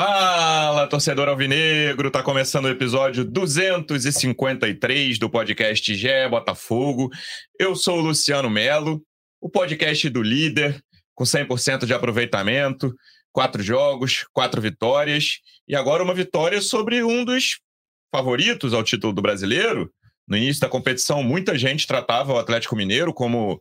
Fala, torcedor alvinegro! Tá começando o episódio 253 do podcast Gé Botafogo. Eu sou o Luciano Melo, o podcast do líder, com 100% de aproveitamento, quatro jogos, quatro vitórias e agora uma vitória sobre um dos favoritos ao título do brasileiro. No início da competição, muita gente tratava o Atlético Mineiro como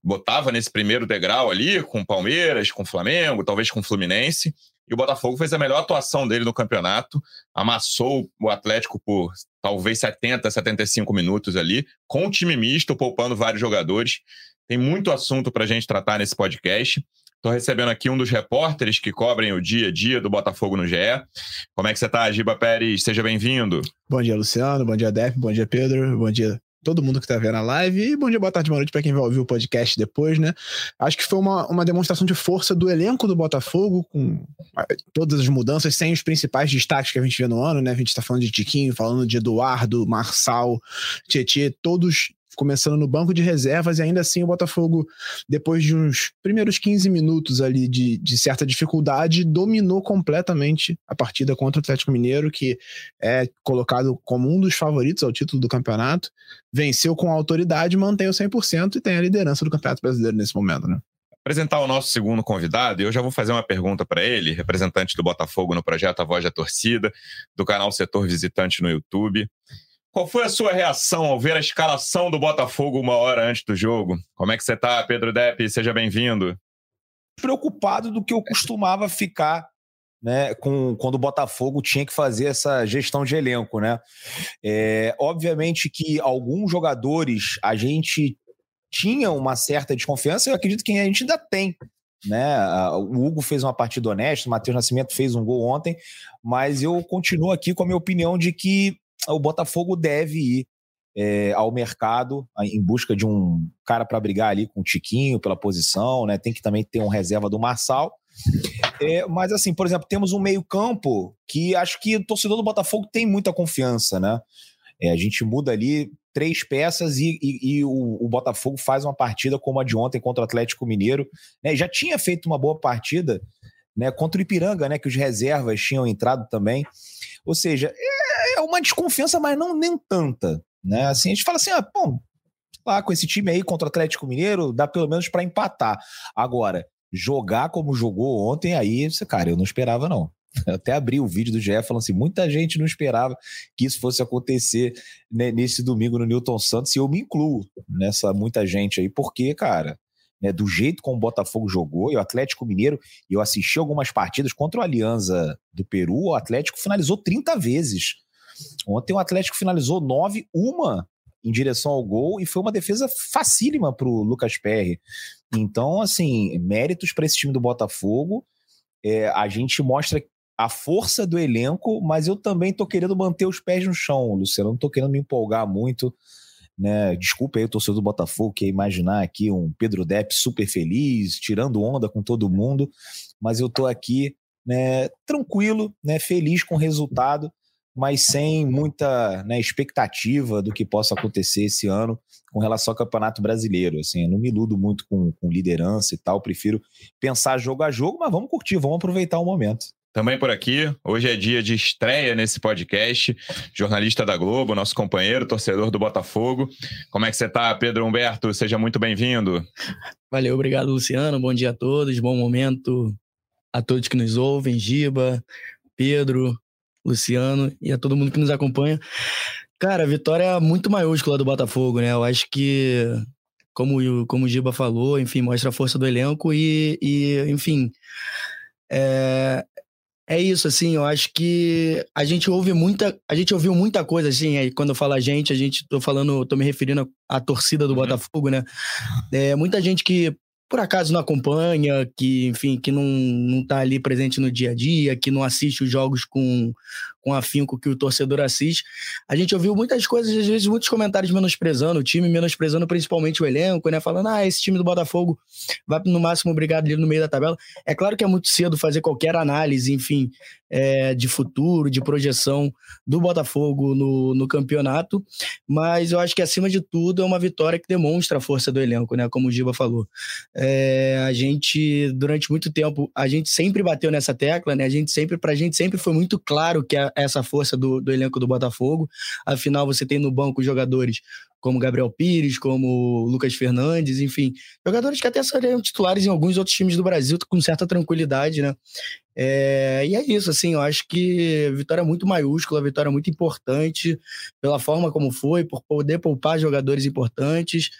botava nesse primeiro degrau ali, com Palmeiras, com Flamengo, talvez com Fluminense. E o Botafogo fez a melhor atuação dele no campeonato, amassou o Atlético por talvez 70, 75 minutos ali, com o time misto, poupando vários jogadores. Tem muito assunto para a gente tratar nesse podcast. Estou recebendo aqui um dos repórteres que cobrem o dia a dia do Botafogo no GE. Como é que você está, Giba Pérez? Seja bem-vindo. Bom dia, Luciano. Bom dia, Dep. Bom dia, Pedro. Bom dia, todo mundo que tá vendo a live. E bom dia, boa tarde, boa noite para quem vai ouvir o podcast depois, né? Acho que foi uma, uma demonstração de força do elenco do Botafogo, com todas as mudanças, sem os principais destaques que a gente vê no ano, né? A gente tá falando de Tiquinho, falando de Eduardo, Marçal, Tietê, todos começando no banco de reservas, e ainda assim o Botafogo, depois de uns primeiros 15 minutos ali de, de certa dificuldade, dominou completamente a partida contra o Atlético Mineiro, que é colocado como um dos favoritos ao título do campeonato, venceu com autoridade, mantém o 100% e tem a liderança do Campeonato Brasileiro nesse momento, né? apresentar o nosso segundo convidado, e eu já vou fazer uma pergunta para ele, representante do Botafogo no projeto A Voz da Torcida, do canal Setor Visitante no YouTube. Qual foi a sua reação ao ver a escalação do Botafogo uma hora antes do jogo? Como é que você está, Pedro Depp? Seja bem-vindo. Preocupado do que eu costumava ficar né, com, quando o Botafogo tinha que fazer essa gestão de elenco, né? É, obviamente que alguns jogadores a gente tinha uma certa desconfiança, eu acredito que a gente ainda tem. Né? O Hugo fez uma partida honesta, o Matheus Nascimento fez um gol ontem, mas eu continuo aqui com a minha opinião de que o Botafogo deve ir é, ao mercado em busca de um cara para brigar ali com o Tiquinho pela posição, né? Tem que também ter um reserva do Marçal. É, mas assim, por exemplo, temos um meio-campo que acho que o torcedor do Botafogo tem muita confiança, né? É, a gente muda ali três peças e, e, e o, o, Botafogo faz uma partida como a de ontem contra o Atlético Mineiro. Né? Já tinha feito uma boa partida né, contra o Ipiranga, né? Que os reservas tinham entrado também. Ou seja, é, é uma desconfiança, mas não nem tanta. Né? Assim, a gente fala assim, ah, bom, lá com esse time aí contra o Atlético Mineiro, dá pelo menos para empatar. Agora, jogar como jogou ontem, aí, cara, eu não esperava, não. Eu até abri o vídeo do GE falando assim: muita gente não esperava que isso fosse acontecer né, nesse domingo no Newton Santos, e eu me incluo nessa muita gente aí, porque, cara, né, do jeito como o Botafogo jogou, e o Atlético Mineiro, eu assisti algumas partidas contra o Alianza do Peru, o Atlético finalizou 30 vezes. Ontem o Atlético finalizou 9, uma em direção ao gol, e foi uma defesa facílima para o Lucas Perry. Então, assim, méritos para esse time do Botafogo. É, a gente mostra a força do elenco, mas eu também tô querendo manter os pés no chão, Luciano. Não tô querendo me empolgar muito né? Desculpa aí o torcedor do Botafogo que é imaginar aqui um Pedro Depp super feliz, tirando onda com todo mundo, mas eu tô aqui, né, tranquilo, né, feliz com o resultado, mas sem muita né, expectativa do que possa acontecer esse ano com relação ao Campeonato Brasileiro. Assim, eu não me iludo muito com, com liderança e tal, prefiro pensar jogo a jogo, mas vamos curtir, vamos aproveitar o momento. Também por aqui, hoje é dia de estreia nesse podcast, jornalista da Globo, nosso companheiro, torcedor do Botafogo. Como é que você está, Pedro Humberto? Seja muito bem-vindo. Valeu, obrigado, Luciano. Bom dia a todos, bom momento a todos que nos ouvem, Giba, Pedro, Luciano e a todo mundo que nos acompanha. Cara, vitória muito maiúscula do Botafogo, né? Eu acho que, como, como o Giba falou, enfim, mostra a força do elenco e, e enfim, é, é isso, assim, eu acho que a gente ouve muita, a gente ouviu muita coisa, assim, aí quando eu falo a gente, a gente, tô falando, tô me referindo à torcida do uhum. Botafogo, né? É, muita gente que por acaso não acompanha, que, enfim, que não, não tá ali presente no dia a dia, que não assiste os jogos com, com afinco que o torcedor assiste. A gente ouviu muitas coisas, às vezes muitos comentários menosprezando o time, menosprezando principalmente o elenco, né? Falando, ah, esse time do Botafogo vai no máximo brigar ali no meio da tabela. É claro que é muito cedo fazer qualquer análise, enfim, é, de futuro, de projeção do Botafogo no, no campeonato, mas eu acho que acima de tudo é uma vitória que demonstra a força do elenco, né? Como o Giba falou. É, a gente, durante muito tempo, a gente sempre bateu nessa tecla, né? A gente sempre, pra gente sempre foi muito claro que a, essa força do, do elenco do Botafogo. Afinal, você tem no banco jogadores como Gabriel Pires, como Lucas Fernandes, enfim, jogadores que até seriam titulares em alguns outros times do Brasil com certa tranquilidade, né? É, e é isso, assim, eu acho que vitória muito maiúscula, vitória muito importante, pela forma como foi, por poder poupar jogadores importantes,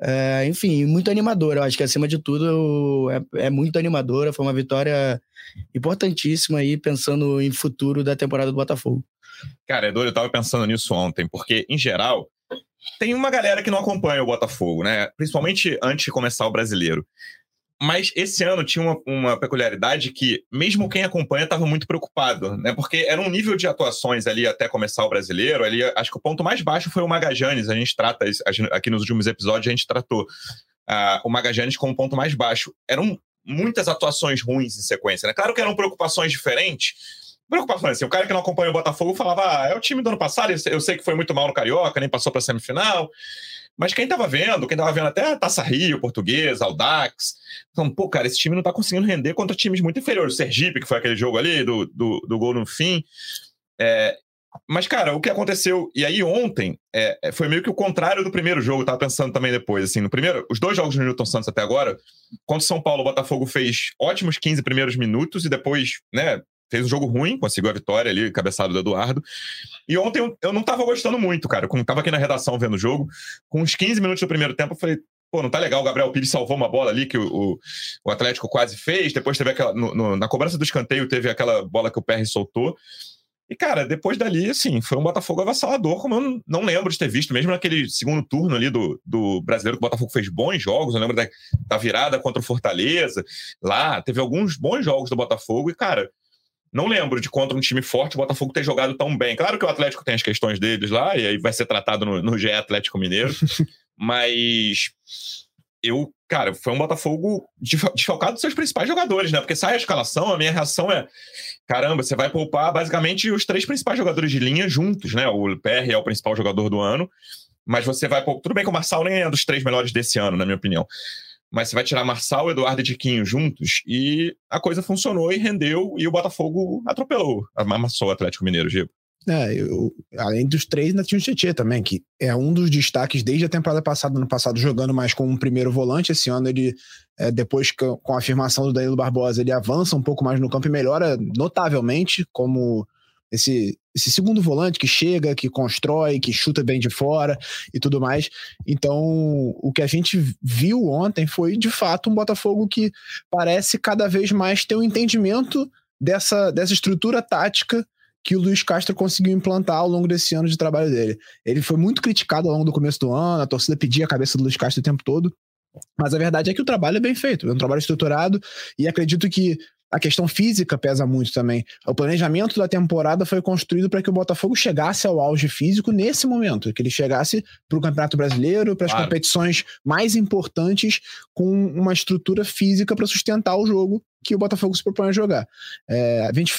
é, enfim, muito animadora. Eu acho que acima de tudo é, é, muito animadora, foi uma vitória importantíssima aí, pensando em futuro da temporada do Botafogo. Cara, Edu, eu tava pensando nisso ontem, porque, em geral, tem uma galera que não acompanha o Botafogo, né? Principalmente antes de começar o brasileiro. Mas esse ano tinha uma, uma peculiaridade que, mesmo quem acompanha, estava muito preocupado, né? Porque era um nível de atuações ali até começar o brasileiro. Ali, acho que o ponto mais baixo foi o Magajanes. A gente trata, aqui nos últimos episódios, a gente tratou uh, o Magajanes como ponto mais baixo. Eram muitas atuações ruins em sequência, né? Claro que eram preocupações diferentes. Preocupações assim, o cara que não acompanha o Botafogo falava: ah, é o time do ano passado, eu sei que foi muito mal no Carioca, nem passou para semifinal. Mas quem tava vendo, quem tava vendo até a Taça Rio, Português, Aldax, então, pô, cara, esse time não tá conseguindo render contra times muito inferiores. O Sergipe, que foi aquele jogo ali, do, do, do gol no fim. É, mas, cara, o que aconteceu. E aí, ontem, é, é foi meio que o contrário do primeiro jogo, eu tava pensando também depois. Assim, no primeiro, os dois jogos do Newton Santos até agora, contra o São Paulo, o Botafogo fez ótimos 15 primeiros minutos e depois, né, fez um jogo ruim, conseguiu a vitória ali, cabeçado do Eduardo. E ontem eu, eu não tava gostando muito, cara. Quando tava aqui na redação vendo o jogo, com uns 15 minutos do primeiro tempo, eu falei, pô, não tá legal. O Gabriel Pires salvou uma bola ali que o, o, o Atlético quase fez. Depois teve aquela. No, no, na cobrança do escanteio, teve aquela bola que o PR soltou. E, cara, depois dali, assim, foi um Botafogo avassalador, como eu não lembro de ter visto, mesmo naquele segundo turno ali do, do brasileiro, que o Botafogo fez bons jogos. Eu lembro da, da virada contra o Fortaleza. Lá, teve alguns bons jogos do Botafogo. E, cara, não lembro de contra um time forte o Botafogo ter jogado tão bem. Claro que o Atlético tem as questões deles lá, e aí vai ser tratado no, no GE Atlético Mineiro. mas eu, cara, foi um Botafogo desfalcado dos seus principais jogadores, né? Porque sai a escalação, a minha reação é: caramba, você vai poupar basicamente os três principais jogadores de linha juntos, né? O PR é o principal jogador do ano, mas você vai poupar. Tudo bem que o Marçal nem é dos três melhores desse ano, na minha opinião mas você vai tirar Marçal, Eduardo e Tiquinho juntos e a coisa funcionou e rendeu e o Botafogo atropelou, amassou o Atlético Mineiro, Gibo. É, eu, além dos três, ainda tinha o Tietchan também, que é um dos destaques desde a temporada passada, no passado, jogando mais como um primeiro volante. Esse ano ele, é, depois que, com a afirmação do Danilo Barbosa, ele avança um pouco mais no campo e melhora notavelmente como esse, esse segundo volante que chega, que constrói, que chuta bem de fora e tudo mais. Então, o que a gente viu ontem foi, de fato, um Botafogo que parece cada vez mais ter um entendimento dessa, dessa estrutura tática que o Luiz Castro conseguiu implantar ao longo desse ano de trabalho dele. Ele foi muito criticado ao longo do começo do ano, a torcida pedia a cabeça do Luiz Castro o tempo todo. Mas a verdade é que o trabalho é bem feito, é um trabalho estruturado e acredito que a questão física pesa muito também. O planejamento da temporada foi construído para que o Botafogo chegasse ao auge físico nesse momento, que ele chegasse para o Campeonato Brasileiro, para as claro. competições mais importantes, com uma estrutura física para sustentar o jogo que o Botafogo se propõe a jogar. É, a, gente,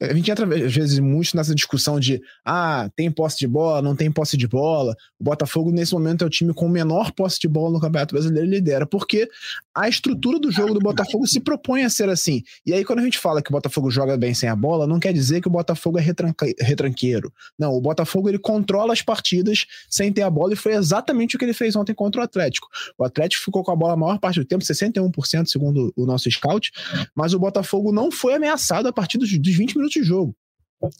a gente entra, às vezes, muito nessa discussão de ah, tem posse de bola, não tem posse de bola. O Botafogo, nesse momento, é o time com menor posse de bola no Campeonato Brasileiro e lidera, porque a estrutura do jogo do Botafogo se propõe a ser assim. E aí, quando a gente fala que o Botafogo joga bem sem a bola, não quer dizer que o Botafogo é retranqueiro. Não, o Botafogo ele controla as partidas sem ter a bola e foi exatamente o que ele fez ontem contra o Atlético. O Atlético ficou com a bola a maior parte do tempo, 61% segundo o nosso scout, mas o Botafogo não foi ameaçado a partir dos, dos 20 minutos de jogo.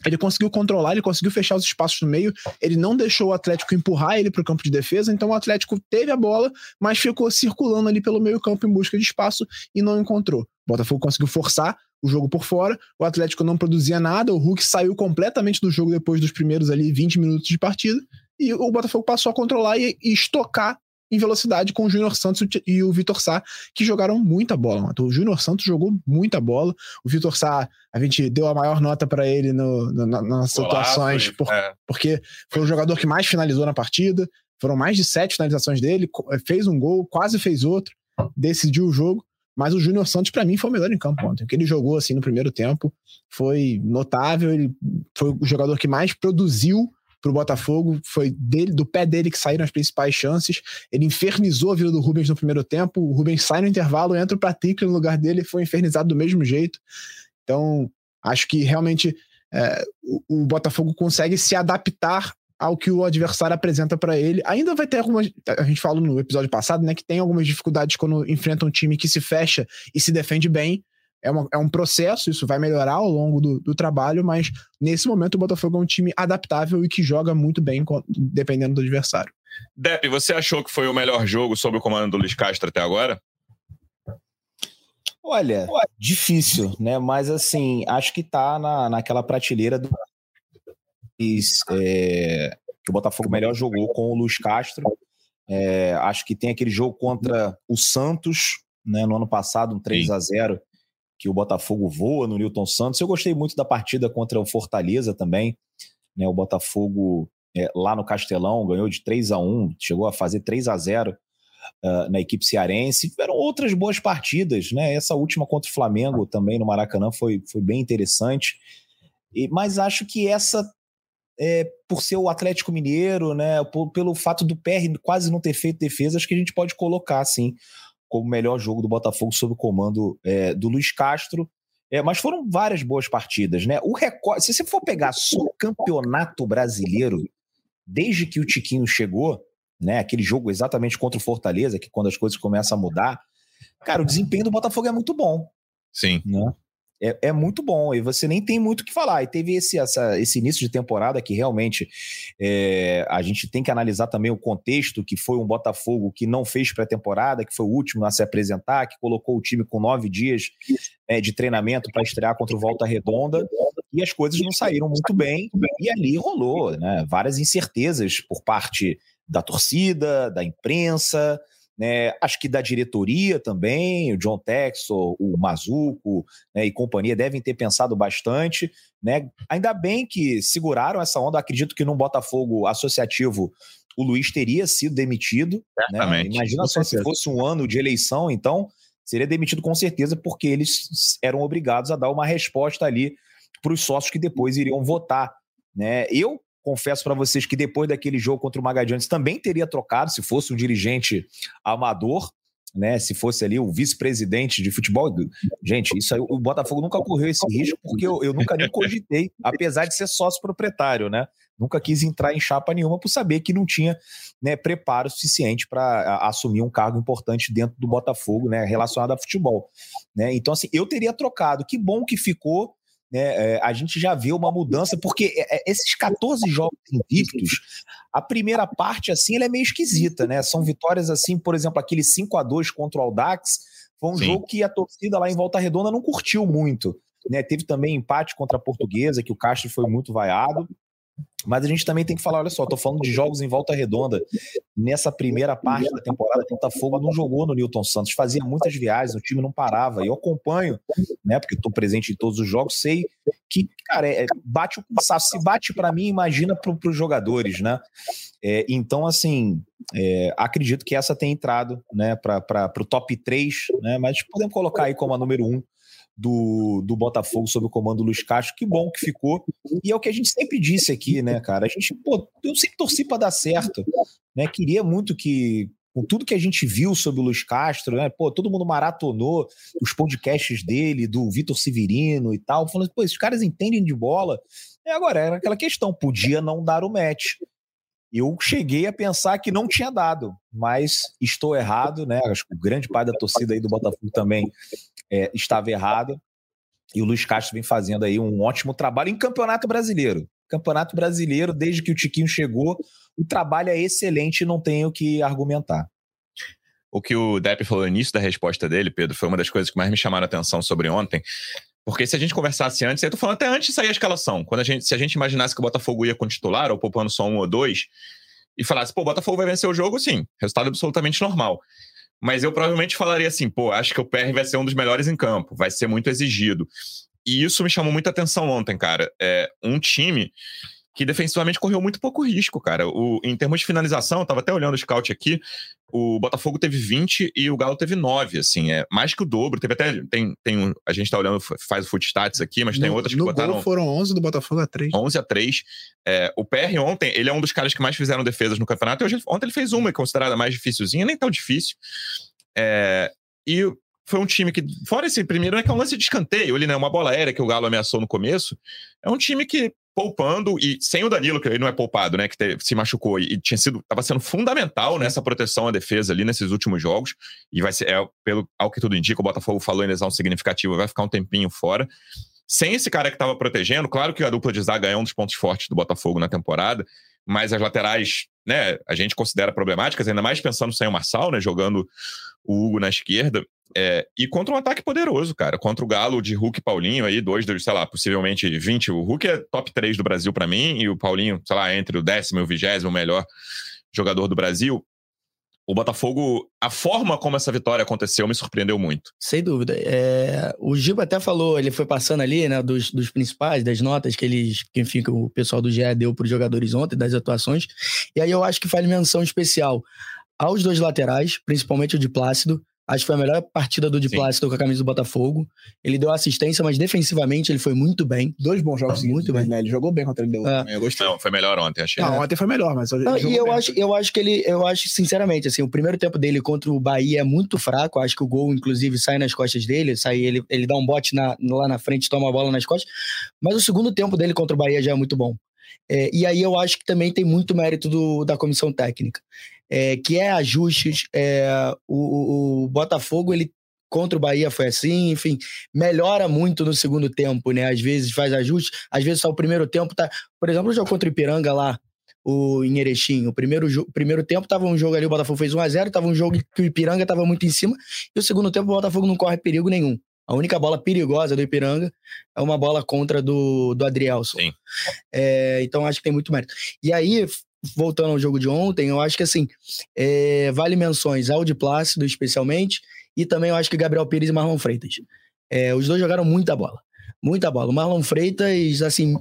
Ele conseguiu controlar, ele conseguiu fechar os espaços no meio, ele não deixou o Atlético empurrar ele para o campo de defesa, então o Atlético teve a bola, mas ficou circulando ali pelo meio campo em busca de espaço e não encontrou. O Botafogo conseguiu forçar o jogo por fora, o Atlético não produzia nada, o Hulk saiu completamente do jogo depois dos primeiros ali 20 minutos de partida, e o Botafogo passou a controlar e, e estocar em velocidade com o Júnior Santos e o Vitor Sá, que jogaram muita bola. O Júnior Santos jogou muita bola. O Vitor Sá, a gente deu a maior nota para ele no, no, nas situações, por, é. porque foi o jogador que mais finalizou na partida. Foram mais de sete finalizações dele, fez um gol, quase fez outro, decidiu o jogo. Mas o Júnior Santos, para mim, foi o melhor em campo ontem. O que ele jogou assim no primeiro tempo foi notável. Ele foi o jogador que mais produziu para o Botafogo. Foi dele, do pé dele que saíram as principais chances. Ele infernizou a vida do Rubens no primeiro tempo. O Rubens sai no intervalo, entra o Patrick no lugar dele e foi infernizado do mesmo jeito. Então, acho que realmente é, o, o Botafogo consegue se adaptar ao que o adversário apresenta para ele. Ainda vai ter algumas. A gente falou no episódio passado, né? Que tem algumas dificuldades quando enfrenta um time que se fecha e se defende bem. É, uma, é um processo, isso vai melhorar ao longo do, do, trabalho, mas nesse momento o Botafogo é um time adaptável e que joga muito bem, dependendo do adversário. Depp, você achou que foi o melhor jogo sob o comando do Luiz Castro até agora? Olha, difícil, né? Mas assim, acho que tá na, naquela prateleira do é, que o Botafogo melhor jogou com o Luiz Castro. É, acho que tem aquele jogo contra o Santos, né, no ano passado, um 3 a 0 que o Botafogo voa no Newton Santos. Eu gostei muito da partida contra o Fortaleza também. Né, o Botafogo é, lá no Castelão ganhou de 3 a 1 chegou a fazer 3 a 0 uh, ah, na equipe cearense. Tiveram outras boas partidas, né? Essa última contra o Flamengo também no Maracanã foi, foi bem interessante. E, mas acho que essa é, por ser o Atlético Mineiro, né, pelo fato do PR quase não ter feito defesa, acho que a gente pode colocar assim como o melhor jogo do Botafogo sob o comando é, do Luiz Castro. É, mas foram várias boas partidas, né? O recorde, se você for pegar só o campeonato brasileiro, desde que o Tiquinho chegou, né? Aquele jogo exatamente contra o Fortaleza, que quando as coisas começam a mudar, cara, o desempenho do Botafogo é muito bom. Sim. Né? É, é, muito bom e você nem tem muito o que falar. E teve esse, essa, esse início de temporada que realmente é, a gente tem que analisar também o contexto, que foi um Botafogo que não fez pré-temporada, que foi o último a se apresentar, que colocou o time com nove dias é, de treinamento para estrear contra o Volta Redonda, e as coisas não saíram muito bem, e ali rolou né, várias incertezas por parte da torcida, da imprensa, né? Acho que da diretoria também, o John Texel, o Mazuco né, e companhia devem ter pensado bastante. Né? Ainda bem que seguraram essa onda. Acredito que num Botafogo associativo o Luiz teria sido demitido. Né? Imagina só se fosse um ano de eleição, então seria demitido com certeza, porque eles eram obrigados a dar uma resposta ali para os sócios que depois iriam votar. Né? Eu confesso para vocês que depois daquele jogo contra o Magadiantes também teria trocado se fosse um dirigente amador, né? Se fosse ali o vice-presidente de futebol. Gente, isso aí, o Botafogo nunca correu esse risco porque eu, eu nunca nem cogitei, apesar de ser sócio proprietário, né? Nunca quis entrar em chapa nenhuma por saber que não tinha né, preparo suficiente para assumir um cargo importante dentro do Botafogo, né, relacionado a futebol. Né? Então, assim, eu teria trocado. Que bom que ficou né, é, a gente já vê uma mudança, porque é, é, esses 14 jogos invictos, a primeira parte, assim, ela é meio esquisita, né? São vitórias, assim, por exemplo, aquele 5 a 2 contra o Aldax, foi um Sim. jogo que a torcida lá em Volta Redonda não curtiu muito. Né? Teve também empate contra a Portuguesa, que o Castro foi muito vaiado. Mas a gente também tem que falar, olha só, tô falando de jogos em volta redonda. Nessa primeira parte da temporada, Botafogo não jogou no Newton Santos, fazia muitas viagens, o time não parava. Eu acompanho, né, porque estou presente em todos os jogos, sei que, cara, é, bate o cansaço. Se bate para mim, imagina para os jogadores, né? É, então, assim, é, acredito que essa tem entrado, né, para o top 3, né? Mas podemos colocar aí como a número 1 do, do Botafogo sob o comando do Luiz Castro. Que bom que ficou. E é o que a gente sempre disse aqui, né, cara? A gente, pô, eu sempre torci para dar certo. Né? Queria muito que, com tudo que a gente viu sobre o Luiz Castro, né? Pô, todo mundo maratonou os podcasts dele, do Vitor Severino e tal, falando, pô, esses caras entendem de bola. E agora, era aquela questão, podia não dar o match. Eu cheguei a pensar que não tinha dado, mas estou errado, né? Acho que o grande pai da torcida aí do Botafogo também é, estava errada. E o Luiz Castro vem fazendo aí um ótimo trabalho em Campeonato Brasileiro. Campeonato Brasileiro, desde que o Tiquinho chegou, o trabalho é excelente não tenho que argumentar. O que o Depp falou no início da resposta dele, Pedro, foi uma das coisas que mais me chamaram a atenção sobre ontem. Porque se a gente conversasse antes, eu tô falando até antes de sair a escalação, quando a gente, se a gente imaginasse que o Botafogo ia com titular, ou poupando só um ou dois, e falasse, pô, o Botafogo vai vencer o jogo, sim, resultado absolutamente normal. Mas eu provavelmente falaria assim, pô, acho que o PR vai ser um dos melhores em campo, vai ser muito exigido. E isso me chamou muita atenção ontem, cara. É um time que defensivamente correu muito pouco risco, cara. O, em termos de finalização, eu tava até olhando o scout aqui, o Botafogo teve 20 e o Galo teve 9, assim, é mais que o dobro. Teve até, tem, tem a gente tá olhando, faz o foot stats aqui, mas tem no, outras que no botaram... Gol foram 11 do Botafogo a 3. 11 a 3. É, o PR ontem, ele é um dos caras que mais fizeram defesas no campeonato, e hoje, ontem ele fez uma, considerada mais dificilzinha, nem tão difícil. É, e foi um time que, fora esse primeiro, é que é um lance de escanteio, ele, né, uma bola aérea que o Galo ameaçou no começo, é um time que poupando e sem o Danilo, que ele não é poupado, né? Que te, se machucou e, e tinha sido, estava sendo fundamental nessa proteção à defesa ali nesses últimos jogos. E vai ser, é, pelo ao que tudo indica, o Botafogo falou em lesão significativa, vai ficar um tempinho fora. Sem esse cara que estava protegendo, claro que a dupla de zaga é um dos pontos fortes do Botafogo na temporada, mas as laterais, né, a gente considera problemáticas, ainda mais pensando sem o Marçal, né, jogando o Hugo na esquerda. É, e contra um ataque poderoso, cara. Contra o Galo de Hulk e Paulinho aí, dois sei lá, possivelmente 20. O Hulk é top 3 do Brasil para mim, e o Paulinho, sei lá, entre o décimo e o vigésimo melhor jogador do Brasil. O Botafogo, a forma como essa vitória aconteceu me surpreendeu muito. Sem dúvida. É, o Giba até falou, ele foi passando ali, né, dos, dos principais, das notas que eles, que, enfim, que o pessoal do GE deu para os jogadores ontem, das atuações. E aí eu acho que faz menção especial aos dois laterais, principalmente o de Plácido, Acho que foi a melhor partida do Di Plácido com a camisa do Botafogo. Ele deu assistência, mas defensivamente ele foi muito bem. Dois bons jogos muito bem. Né? Ele jogou bem contra ele. Deu. É. Eu gostei. Não, foi melhor ontem, achei. Não, ontem foi melhor, mas Não, e eu acho, eu acho que ele, eu acho sinceramente, assim, o primeiro tempo dele contra o Bahia é muito fraco. Acho que o gol, inclusive, sai nas costas dele, sai ele, ele dá um bote na, lá na frente, toma a bola nas costas. Mas o segundo tempo dele contra o Bahia já é muito bom. É, e aí eu acho que também tem muito mérito do, da comissão técnica é, que é ajustes. É, o, o, Botafogo, ele contra o Bahia foi assim, enfim, melhora muito no segundo tempo, né? Às vezes faz ajustes, às vezes só o primeiro tempo tá. Por exemplo, o jogo contra o Ipiranga lá, o em Erechim, o primeiro, primeiro tempo tava um jogo ali, o Botafogo fez 1x0, tava um jogo que o Ipiranga tava muito em cima, e o segundo tempo o Botafogo não corre perigo nenhum. A única bola perigosa do Ipiranga é uma bola contra do, do Adrielson. Sim. É, então acho que tem muito mérito. E aí, voltando ao jogo de ontem, eu acho que assim, é, vale menções ao de Plácido, especialmente, e também eu acho que Gabriel Pires e Marlon Freitas. É, os dois jogaram muita bola. Muita bola. O Marlon Freitas, assim,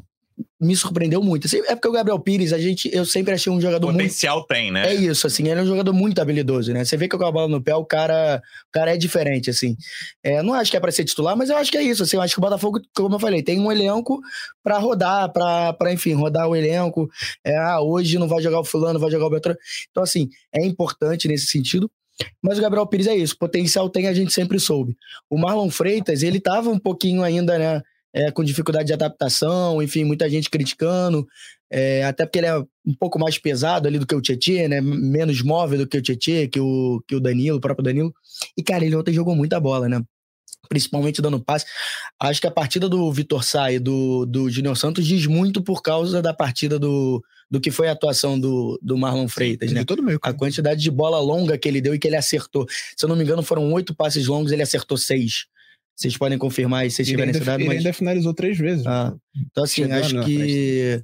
me surpreendeu muito. Assim, é porque o Gabriel Pires, a gente, eu sempre achei um jogador Potencial muito... tem, né? É isso, assim, ele é um jogador muito habilidoso, né? Você vê que com a bola no pé, o cara, o cara é diferente, assim. É, não acho que é para ser titular, mas eu acho que é isso, assim, eu acho que o Botafogo, como eu falei, tem um elenco para rodar, para enfim, rodar o elenco. É, ah, hoje não vai jogar o fulano, vai jogar o Beltrano. Então, assim, é importante nesse sentido. Mas o Gabriel Pires é isso, potencial tem, a gente sempre soube. O Marlon Freitas, ele tava um pouquinho ainda, né? É, com dificuldade de adaptação, enfim, muita gente criticando, é, até porque ele é um pouco mais pesado ali do que o Tietchan, né? Menos móvel do que o Tietchan, que o, que o Danilo, o próprio Danilo. E, cara, ele ontem jogou muita bola, né? Principalmente dando passe. Acho que a partida do Vitor Sá e do, do Júnior Santos diz muito por causa da partida do, do que foi a atuação do, do Marlon Freitas, Sim, né? Todo meio, a quantidade de bola longa que ele deu e que ele acertou. Se eu não me engano, foram oito passes longos, ele acertou seis. Vocês podem confirmar se vocês tiverem esse dado. Ele mas... ainda finalizou três vezes. Ah, então, assim, Chegando acho que.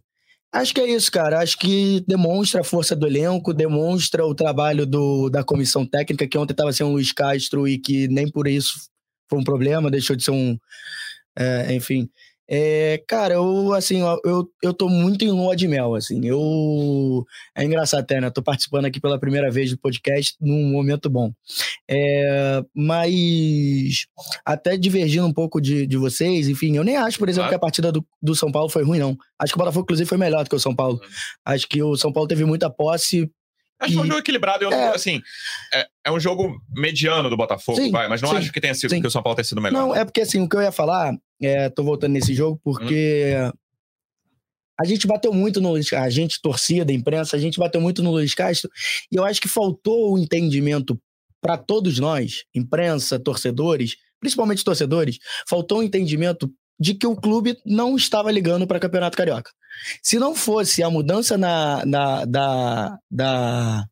Acho que é isso, cara. Acho que demonstra a força do elenco, demonstra o trabalho do, da comissão técnica, que ontem estava sendo o Luiz Castro e que nem por isso foi um problema, deixou de ser um. É, enfim, é, cara, eu, assim, eu, eu tô muito em lua de mel, assim, eu... É engraçado até, né? Tô participando aqui pela primeira vez do podcast num momento bom. É, mas, até divergindo um pouco de, de vocês, enfim, eu nem acho, por exemplo, claro. que a partida do, do São Paulo foi ruim, não. Acho que o Botafogo, inclusive, foi melhor do que o São Paulo. Acho que o São Paulo teve muita posse, Acho que foi um jogo equilibrado. Eu, é, assim, é, é, um jogo mediano do Botafogo, sim, vai, mas não sim, acho que tenha sido sim. que o São Paulo tenha sido melhor. Não, é porque assim, o que eu ia falar, é, tô voltando nesse jogo, porque hum. a gente bateu muito no Luiz a gente, torcida, imprensa, a gente bateu muito no Luiz Castro, e eu acho que faltou o entendimento para todos nós, imprensa, torcedores, principalmente torcedores, faltou o entendimento de que o clube não estava ligando para Campeonato Carioca. Se não fosse a mudança na, na da, da,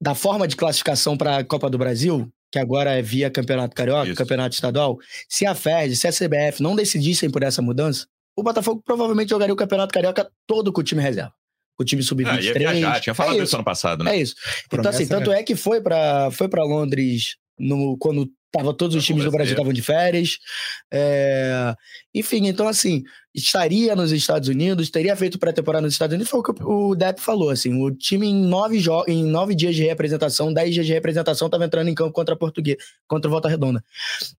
da forma de classificação para a Copa do Brasil, que agora é via Campeonato Carioca, Isso. Campeonato Estadual, se a FED, se a CBF não decidissem por essa mudança, o Botafogo provavelmente jogaria o Campeonato Carioca todo com o time reserva. o time sub-23. Ah, viajar, tinha falado é isso ano passado, né? É isso. então, Promessa, assim, tanto né? é que foi pra, foi pra Londres no, quando tava todos os times do Brasil estavam de férias. É, Enfim, então, assim, estaria nos Estados Unidos, teria feito pré-temporada nos Estados Unidos, foi o que o Depp falou, assim, o time em nove, jo em nove dias de representação, dez dias de representação, estava entrando em campo contra a Português, contra o Volta Redonda.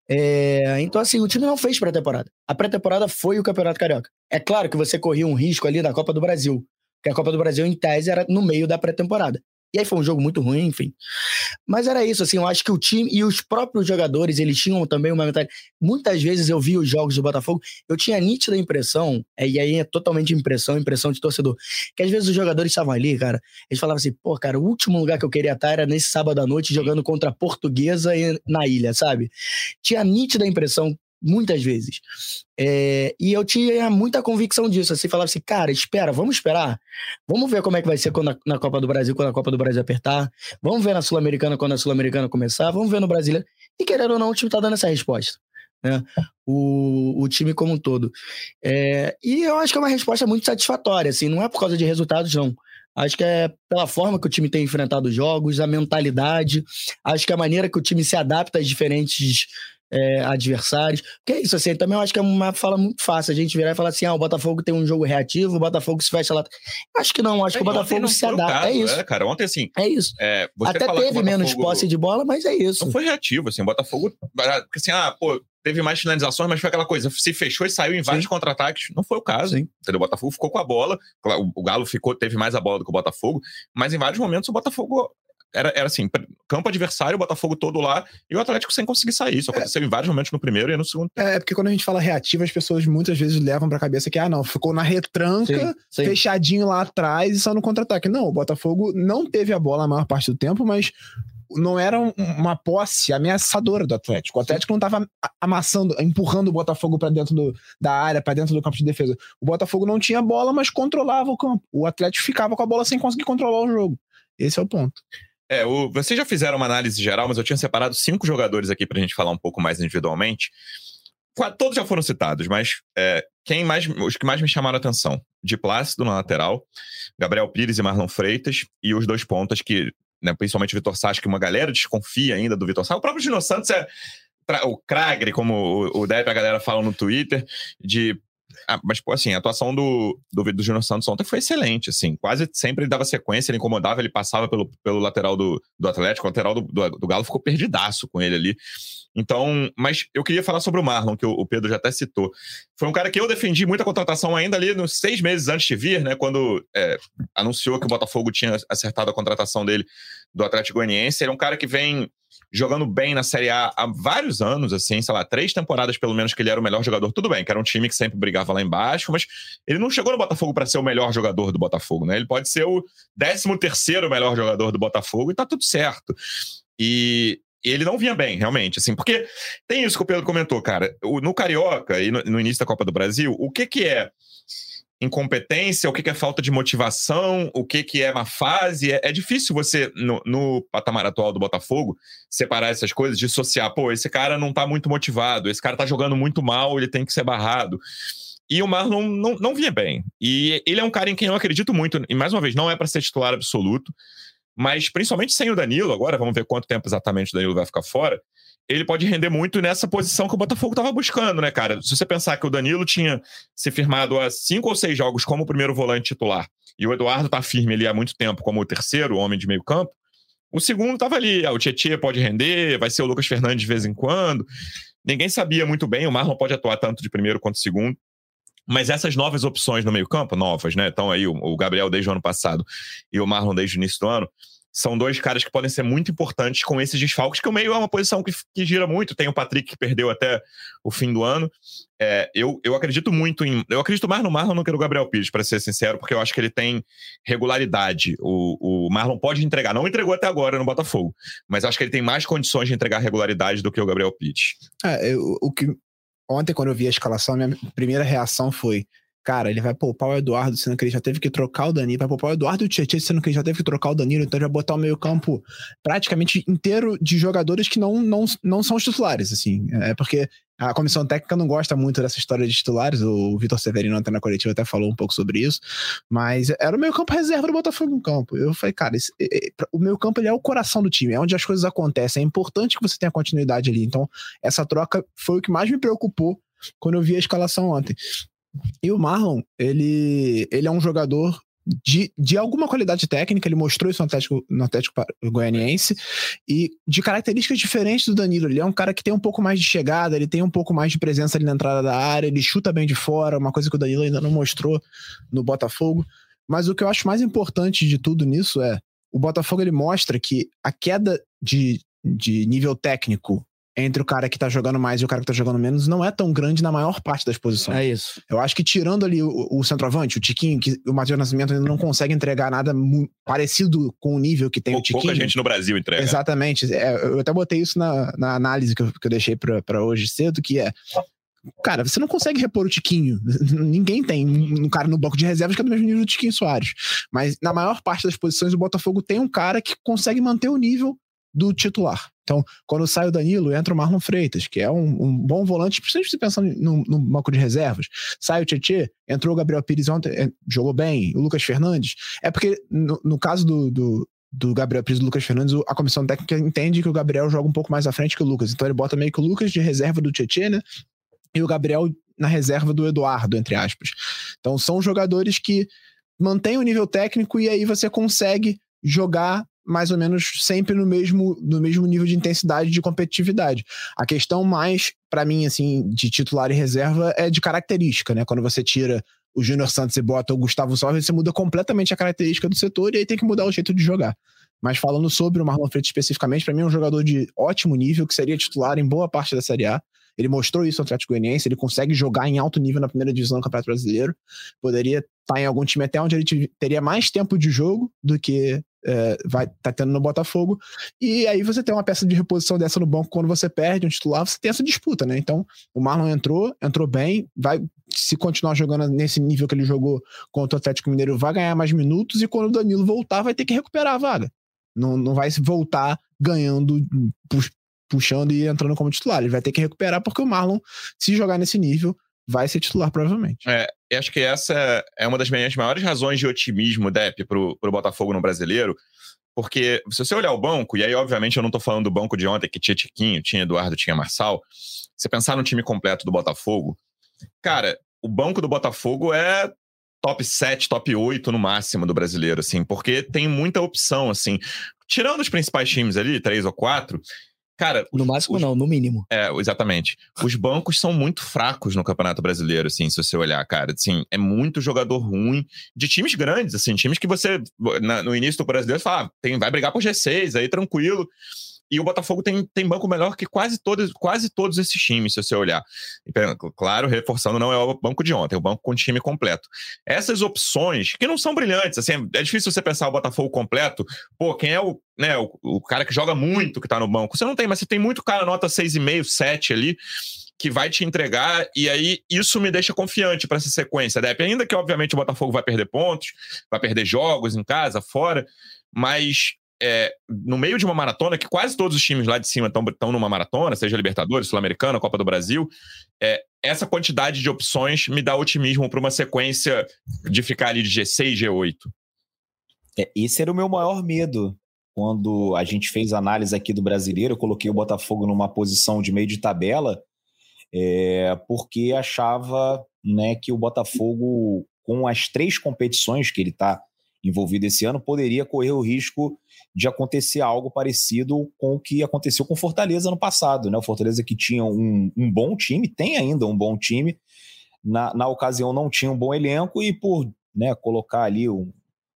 É, Então, assim, o time não fez pré-temporada. A pré-temporada foi o Campeonato Carioca. É claro que você corria um risco ali da Copa do Brasil, porque a Copa do Brasil, em tese, era no meio da pré-temporada. E aí foi um jogo muito ruim, enfim. Mas era isso, assim, eu acho que o time e os próprios jogadores, eles tinham também uma mentalidade. Muitas vezes eu vi os jogos do Botafogo, eu tinha a nítida impressão, é, e aí é totalmente impressão, impressão de torcedor, que às vezes os jogadores estavam ali, cara, eles falavam assim, pô, cara, o último lugar que eu queria estar era nesse sábado à noite jogando contra a Portuguesa na ilha, sabe? Tinha a nítida impressão, muitas vezes. É, e eu tinha muita convicção disso, assim, falava assim, cara, espera, vamos esperar. Vamos ver como é que vai ser quando a- na Copa do Brasil, quando a Copa do Brasil apertar. Vamos ver na Sul-Americana quando a Sul-Americana começar. Vamos ver no Brasileiro. E querendo ou não, o time tá dando essa resposta. Né? O, o time como um todo. É, e eu acho que é uma resposta muito satisfatória, assim, não é por causa de resultados, não. Acho que é pela forma que o time tem enfrentado os jogos, a mentalidade, acho que a maneira que o time se adapta às diferentes é, adversários. Porque é isso, assim, também eu acho que é uma fala muito fácil a gente virar e falar assim: ah, o Botafogo tem um jogo reativo, o Botafogo se fecha lá. Acho que não, acho que o Ontem Botafogo não se adapta. é isso. né, cara, ontem assim, É isso. é, Até teve menos Botafogo- posse de bola, mas é isso. Não foi reativo, assim, o Botafogo. Porque assim, ah, pô, teve mais finalizações, mas foi aquela coisa, se fechou e saiu em vários contra-ataques. Não foi o caso. Sim. Entendeu? O Botafogo ficou com a bola. O Galo ficou, teve mais a bola do que o Botafogo, mas em vários momentos o Botafogo. Era, era assim, campo adversário, o Botafogo todo lá, e o Atlético sem conseguir sair. Isso aconteceu em vários momentos no primeiro e no segundo. É, porque quando a gente fala reativo, as pessoas muitas vezes levam pra cabeça que, ah, não, ficou na retranca, Sim, sim. fechadinho lá atrás e só no contra-ataque. Não, o Botafogo não teve a bola a maior parte do tempo, mas não era um- uma posse ameaçadora do Atlético. O Atlético não tava a- amassando, empurrando o Botafogo pra dentro do- da área, pra dentro do campo de defesa. O Botafogo não tinha bola, mas controlava o campo. O Atlético ficava com a bola sem conseguir controlar o jogo. Esse é o ponto. É, o, vocês já fizeram uma análise geral, mas eu tinha separado cinco jogadores aqui pra gente falar um pouco mais individualmente. Todos já foram citados, mas é, quem mais, os que mais me chamaram a atenção? De Plácido na lateral, Gabriel Pires e Marlon Freitas, e os dois pontas que, né, principalmente o Vitor Sá, que uma galera desconfia ainda do Vitor Sá. O próprio Gino Santos é o Kragre, como o, o Depp a galera fala no Twitter, de ah, mas, pô, assim, a atuação do, do, do Júnior Santos ontem foi excelente, assim. Quase sempre ele dava sequência, ele incomodava, ele passava pelo, pelo lateral do, do Atlético, o lateral do, do, do Galo ficou perdidaço com ele ali. Então, mas eu queria falar sobre o Marlon, que o, o Pedro já até citou. Foi um cara que eu defendi muita contratação ainda ali nos seis meses antes de vir, né? Quando é, anunciou que o Botafogo tinha acertado a contratação dele do Atlético Goianiense. Ele é um cara que vem jogando bem na Série A há vários anos, assim, sei lá, três temporadas pelo menos que ele era o melhor jogador. Tudo bem, que era um time que sempre brigava lá embaixo, mas ele não chegou no Botafogo para ser o melhor jogador do Botafogo, né? Ele pode ser o 13 terceiro melhor jogador do Botafogo e tá tudo certo. E ele não vinha bem, realmente, assim, porque tem isso que o Pedro comentou, cara. No Carioca e no início da Copa do Brasil, o que que é incompetência, o que é falta de motivação, o que que é má fase. É, é difícil você, no, no patamar atual do Botafogo, separar essas coisas, dissociar. Pô, esse cara não tá muito motivado, esse cara tá jogando muito mal, ele tem que ser barrado. E o Marlon não, não vinha bem. E ele é um cara em quem eu acredito muito. E mais uma vez, não é para ser titular absoluto, mas principalmente sem o Danilo, agora vamos ver quanto tempo exatamente o Danilo vai ficar fora. Ele pode render muito nessa posição que o Botafogo estava buscando, né, cara? Se você pensar que o Danilo tinha se firmado há cinco ou seis jogos como primeiro volante titular, e o Eduardo tá firme ali há muito tempo como o terceiro homem de meio campo, o segundo tava ali. Ah, o Tietchan pode render, vai ser o Lucas Fernandes de vez em quando. Ninguém sabia muito bem, o Marlon pode atuar tanto de primeiro quanto de segundo. Mas essas novas opções no meio-campo, novas, né? Então aí o, o Gabriel desde o ano passado e o Marlon desde o início do ano, são dois caras que podem ser muito importantes com esses desfalques, que o meio é uma posição que, que gira muito. Tem o Patrick que perdeu até o fim do ano. É, eu, eu acredito muito em. Eu acredito mais no Marlon do que no Gabriel Pires, para ser sincero, porque eu acho que ele tem regularidade. O, o Marlon pode entregar. Não entregou até agora no Botafogo, mas acho que ele tem mais condições de entregar regularidade do que o Gabriel Pires. É, eu- o que ontem, quando eu vi a escalação, a minha primeira reação foi: cara, ele vai poupar o Eduardo, sendo que ele já teve que trocar o Danilo, vai poupar o Eduardo e o Tietchan, sendo que ele já teve que trocar o Danilo, então ele vai botar o meio campo praticamente inteiro de jogadores que não, não, não são os titulares, assim, é porque a comissão técnica não gosta muito dessa história de titulares, o Vitor Severino até na coletiva até falou um pouco sobre isso, mas era o meio campo reserva do Botafogo em campo. Eu falei, cara, esse, o meio campo ele é o coração do time, é onde as coisas acontecem, é importante que você tenha continuidade ali. Então, essa troca foi o que mais me preocupou quando eu vi a escalação ontem. E o Marlon, ele, ele é um jogador de, de alguma qualidade técnica, ele mostrou isso no Atlético, no Atlético Goianiense, e de características diferentes do Danilo. Ele é um cara que tem um pouco mais de chegada, ele tem um pouco mais de presença ali na entrada da área, ele chuta bem de fora, uma coisa que o Danilo ainda não mostrou no Botafogo. Mas o que eu acho mais importante de tudo nisso é o Botafogo ele mostra que a queda de, de nível técnico entre o cara que tá jogando mais e o cara que tá jogando menos não é tão grande na maior parte das posições. É isso. Eu acho que tirando ali o, o centroavante, o Tiquinho, que o Matheus Nascimento ainda não consegue entregar nada parecido com o nível que tem Pou, o Tiquinho. Pouca gente no Brasil entrega. Exatamente. É, eu até botei isso na, na análise que eu, que eu deixei para hoje cedo, que é Cara, você não consegue repor o Tiquinho. Ninguém tem um cara no banco de reservas que é do mesmo nível do Tiquinho Soares. Mas na maior parte das posições, o Botafogo tem um cara que consegue manter o nível do titular. Então, quando sai o Danilo, entra o Marlon Freitas, que é um, um bom volante, principalmente se pensando no, no, banco de reservas. Sai o Tietê, entrou o Gabriel Pires ontem, é, jogou bem, o Lucas Fernandes. É porque, no, no caso do, do, do, Gabriel Pires e do Lucas Fernandes, a comissão técnica entende que o Gabriel joga um pouco mais à frente que o Lucas. Então, ele bota meio que o Lucas de reserva do Tietê, né? E o Gabriel na reserva do Eduardo, entre aspas. Então, são jogadores que mantêm o nível técnico e aí você consegue jogar mais ou menos sempre no mesmo, no mesmo nível de intensidade de competitividade. A questão mais, para mim, assim, de titular e reserva é de característica, né? Quando você tira o Júnior Santos e bota o Gustavo Salve, você muda completamente a característica do setor e aí tem que mudar o jeito de jogar. Mas falando sobre o Marlon Freitas especificamente, para mim é um jogador de ótimo nível, que seria titular em boa parte da Série A. Ele mostrou isso no Atlético Goianiense, ele consegue jogar em alto nível na primeira divisão do Campeonato Brasileiro. Poderia estar tá em algum time até onde ele teria mais tempo de jogo do que é, vai tá tendo no Botafogo. E aí você tem uma peça de reposição dessa no banco quando você perde um titular, você tem essa disputa, né? Então, o Marlon entrou, entrou bem, vai se continuar jogando nesse nível que ele jogou contra o Atlético Mineiro, vai ganhar mais minutos e quando o Danilo voltar, vai ter que recuperar a vaga. Não, não vai voltar ganhando, puxando e entrando como titular. Ele vai ter que recuperar porque o Marlon, se jogar nesse nível, vai ser titular provavelmente. É, acho que essa é uma das minhas maiores razões de otimismo, Depp, pro, pro Botafogo no brasileiro. Porque se você olhar o banco, e aí, obviamente, eu não tô falando do banco de ontem, que tinha Tiquinho, tinha Eduardo, tinha Marçal. Você pensar no time completo do Botafogo, cara, o banco do Botafogo é top 7, top 8 no máximo do brasileiro, assim, porque tem muita opção, assim. Tirando os principais times ali, três ou quatro, Cara, no máximo os, não, no mínimo. É, exatamente. Os bancos são muito fracos no Campeonato Brasileiro, assim, se você olhar, cara. Assim, é muito jogador ruim de times grandes, assim, times que você, na, no início do brasileiro, fala, ah, tem, vai brigar por G6, aí tranquilo. E o Botafogo tem, tem banco melhor que quase todos, quase todos esses times, se você olhar. Claro, reforçando, não é o banco de ontem, é o banco com time completo. Essas opções, que não são brilhantes, assim, é difícil você pensar o Botafogo completo. Pô, quem é o, né, o, o cara que joga muito que tá no banco? Você não tem, mas você tem muito cara nota 6,5, 7 ali que vai te entregar, e aí isso me deixa confiante para essa sequência, Dep. Ainda que, obviamente, o Botafogo vai perder pontos, vai perder jogos em casa, fora, mas é, no meio de uma maratona, que quase todos os times lá de cima estão numa maratona, seja Libertadores, Sul-Americana, Copa do Brasil, é, essa quantidade de opções me dá otimismo para uma sequência de ficar ali de G6, G8. É, esse era o meu maior medo. Quando a gente fez análise aqui do brasileiro, eu coloquei o Botafogo numa posição de meio de tabela, é, porque achava né, que o Botafogo, com as três competições que ele está envolvido esse ano, poderia correr o risco de acontecer algo parecido com o que aconteceu com Fortaleza no passado. Né? O Fortaleza que tinha um, um bom time, tem ainda um bom time, na, na ocasião não tinha um bom elenco e por né, colocar ali um,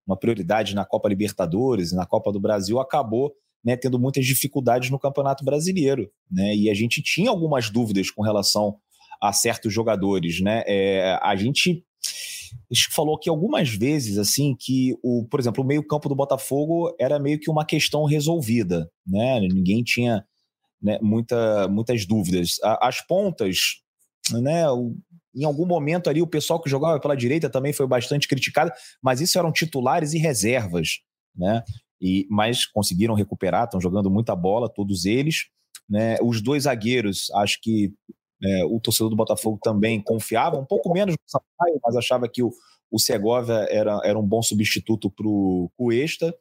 uma prioridade na Copa Libertadores, na Copa do Brasil, acabou né, tendo muitas dificuldades no Campeonato Brasileiro. Né? E a gente tinha algumas dúvidas com relação a certos jogadores. Né? É, a gente falou aqui algumas vezes assim que o, por exemplo, o meio-campo do Botafogo era meio que uma questão resolvida, né? Ninguém tinha né, muita, muitas dúvidas. As pontas né? Em algum momento ali, o pessoal que jogava pela direita também foi bastante criticado, mas isso eram titulares e reservas, né? E, mas conseguiram recuperar, estão jogando muita bola, todos eles. Né? Os dois zagueiros, acho que é, o torcedor do Botafogo também confiava, um pouco menos no Sampaio, mas achava que o, o Segovia era, era um bom substituto para o Cuesta.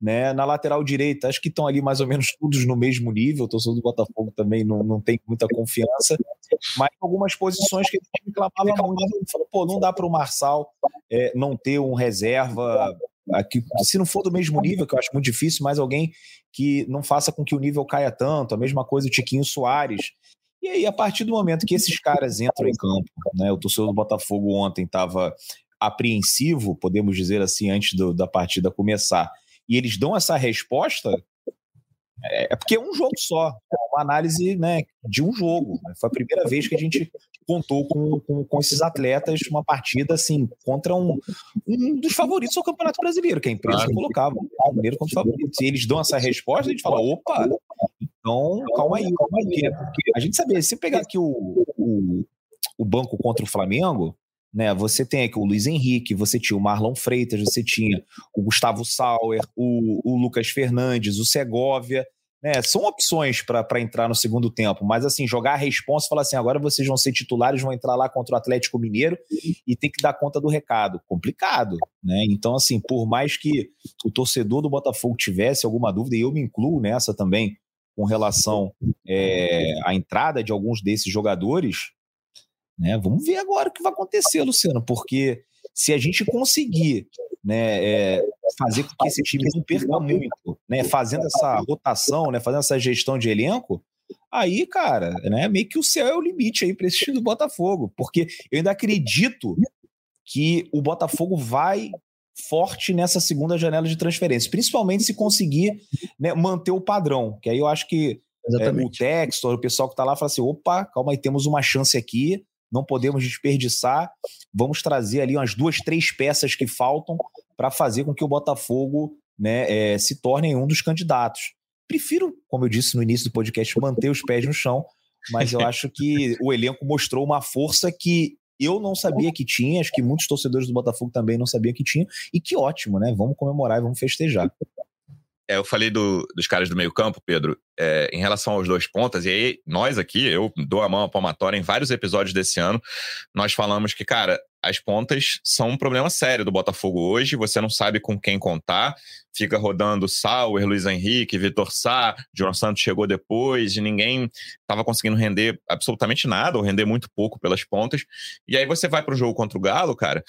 Né? Na lateral direita, acho que estão ali mais ou menos todos no mesmo nível. O torcedor do Botafogo também não, não tem muita confiança, mas algumas posições que ele reclamava muito. Falou, pô, não dá para o Marçal é, não ter um reserva aqui, se não for do mesmo nível, que eu acho muito difícil, mas alguém que não faça com que o nível caia tanto. A mesma coisa o Tiquinho Soares. E aí, a partir do momento que esses caras entram em campo, né, o torcedor do Botafogo ontem estava apreensivo, podemos dizer assim, antes do, da partida começar, e eles dão essa resposta, é, é porque é um jogo só, é uma análise né, de um jogo. Né? Foi a primeira vez que a gente contou com, com, com esses atletas uma partida assim contra um, um dos favoritos ao Campeonato Brasileiro, que a empresa claro. colocava o Brasileiro como favorito. E eles dão essa resposta, a gente fala, opa, então calma aí, calma aí. Porque a gente sabia, se pegar aqui o, o, o banco contra o Flamengo, né? Você tem aqui o Luiz Henrique, você tinha o Marlon Freitas, você tinha o Gustavo Sauer, o, o Lucas Fernandes, o Segovia. Né, são opções para entrar no segundo tempo, mas assim, jogar a responsa e falar assim: agora vocês vão ser titulares, vão entrar lá contra o Atlético Mineiro e tem que dar conta do recado. Complicado, né? Então, assim, por mais que o torcedor do Botafogo tivesse alguma dúvida, e eu me incluo nessa também, com relação é, à entrada de alguns desses jogadores, né? Vamos ver agora o que vai acontecer, Luciano, porque se a gente conseguir né, é, fazer com que esse time não perca muito, né, fazendo essa rotação, né, fazendo essa gestão de elenco, aí, cara, né, meio que o céu é o limite aí para esse time do Botafogo, porque eu ainda acredito que o Botafogo vai forte nessa segunda janela de transferência, principalmente se conseguir né, manter o padrão, que aí eu acho que é, o Textor, o pessoal que está lá, fala assim, opa, calma aí, temos uma chance aqui, não podemos desperdiçar. Vamos trazer ali umas duas, três peças que faltam para fazer com que o Botafogo né, é, se torne um dos candidatos. Prefiro, como eu disse no início do podcast, manter os pés no chão, mas eu acho que o elenco mostrou uma força que eu não sabia que tinha, acho que muitos torcedores do Botafogo também não sabiam que tinha, e que ótimo, né? Vamos comemorar e vamos festejar. É, eu falei do, dos caras do meio-campo, Pedro, é, em relação aos dois pontas, e aí nós aqui, eu dou a mão à palmatória em vários episódios desse ano, nós falamos que, cara, as pontas são um problema sério do Botafogo hoje, você não sabe com quem contar, fica rodando Sauer, Luiz Henrique, Vitor Sá, João Santos chegou depois, e ninguém estava conseguindo render absolutamente nada, ou render muito pouco pelas pontas, e aí você vai para o jogo contra o Galo, cara,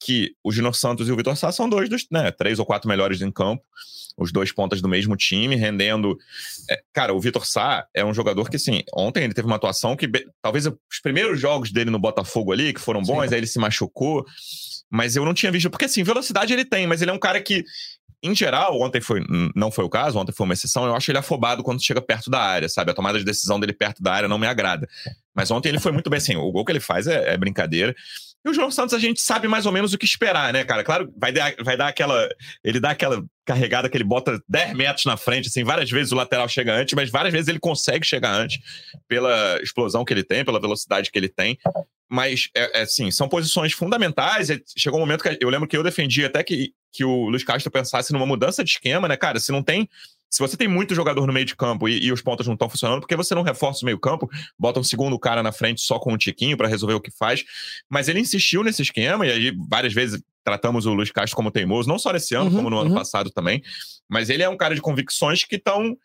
que o Junior Santos e o Vitor Sá são dois dos né, três ou quatro melhores em campo, os dois pontas do mesmo time, rendendo. É, cara, o Vitor Sá é um jogador que, assim, ontem ele teve uma atuação que talvez os primeiros jogos dele no Botafogo ali, que foram bons, Sim. aí ele se machucou, mas eu não tinha visto, porque assim, velocidade ele tem, mas ele é um cara que. Em geral, ontem foi, não foi o caso, ontem foi uma exceção. Eu acho ele afobado quando chega perto da área, sabe? A tomada de decisão dele perto da área não me agrada. Mas ontem ele foi muito bem assim. O gol que ele faz é, é brincadeira. E o João Santos a gente sabe mais ou menos o que esperar, né, cara? Claro, vai dar, vai dar aquela. Ele dá aquela carregada que ele bota 10 metros na frente, assim, várias vezes o lateral chega antes, mas várias vezes ele consegue chegar antes pela explosão que ele tem, pela velocidade que ele tem. Mas, é, é assim, são posições fundamentais. Chegou um momento que eu lembro que eu defendi até que, que o Luiz Castro pensasse numa mudança de esquema, né, cara? Se não tem se você tem muito jogador no meio de campo e, e os pontos não estão funcionando, por que você não reforça o meio campo, bota um segundo cara na frente só com um tiquinho para resolver o que faz? Mas ele insistiu nesse esquema, e aí várias vezes tratamos o Luiz Castro como teimoso, não só nesse ano, uhum, como no uhum. ano passado também. Mas ele é um cara de convicções que estão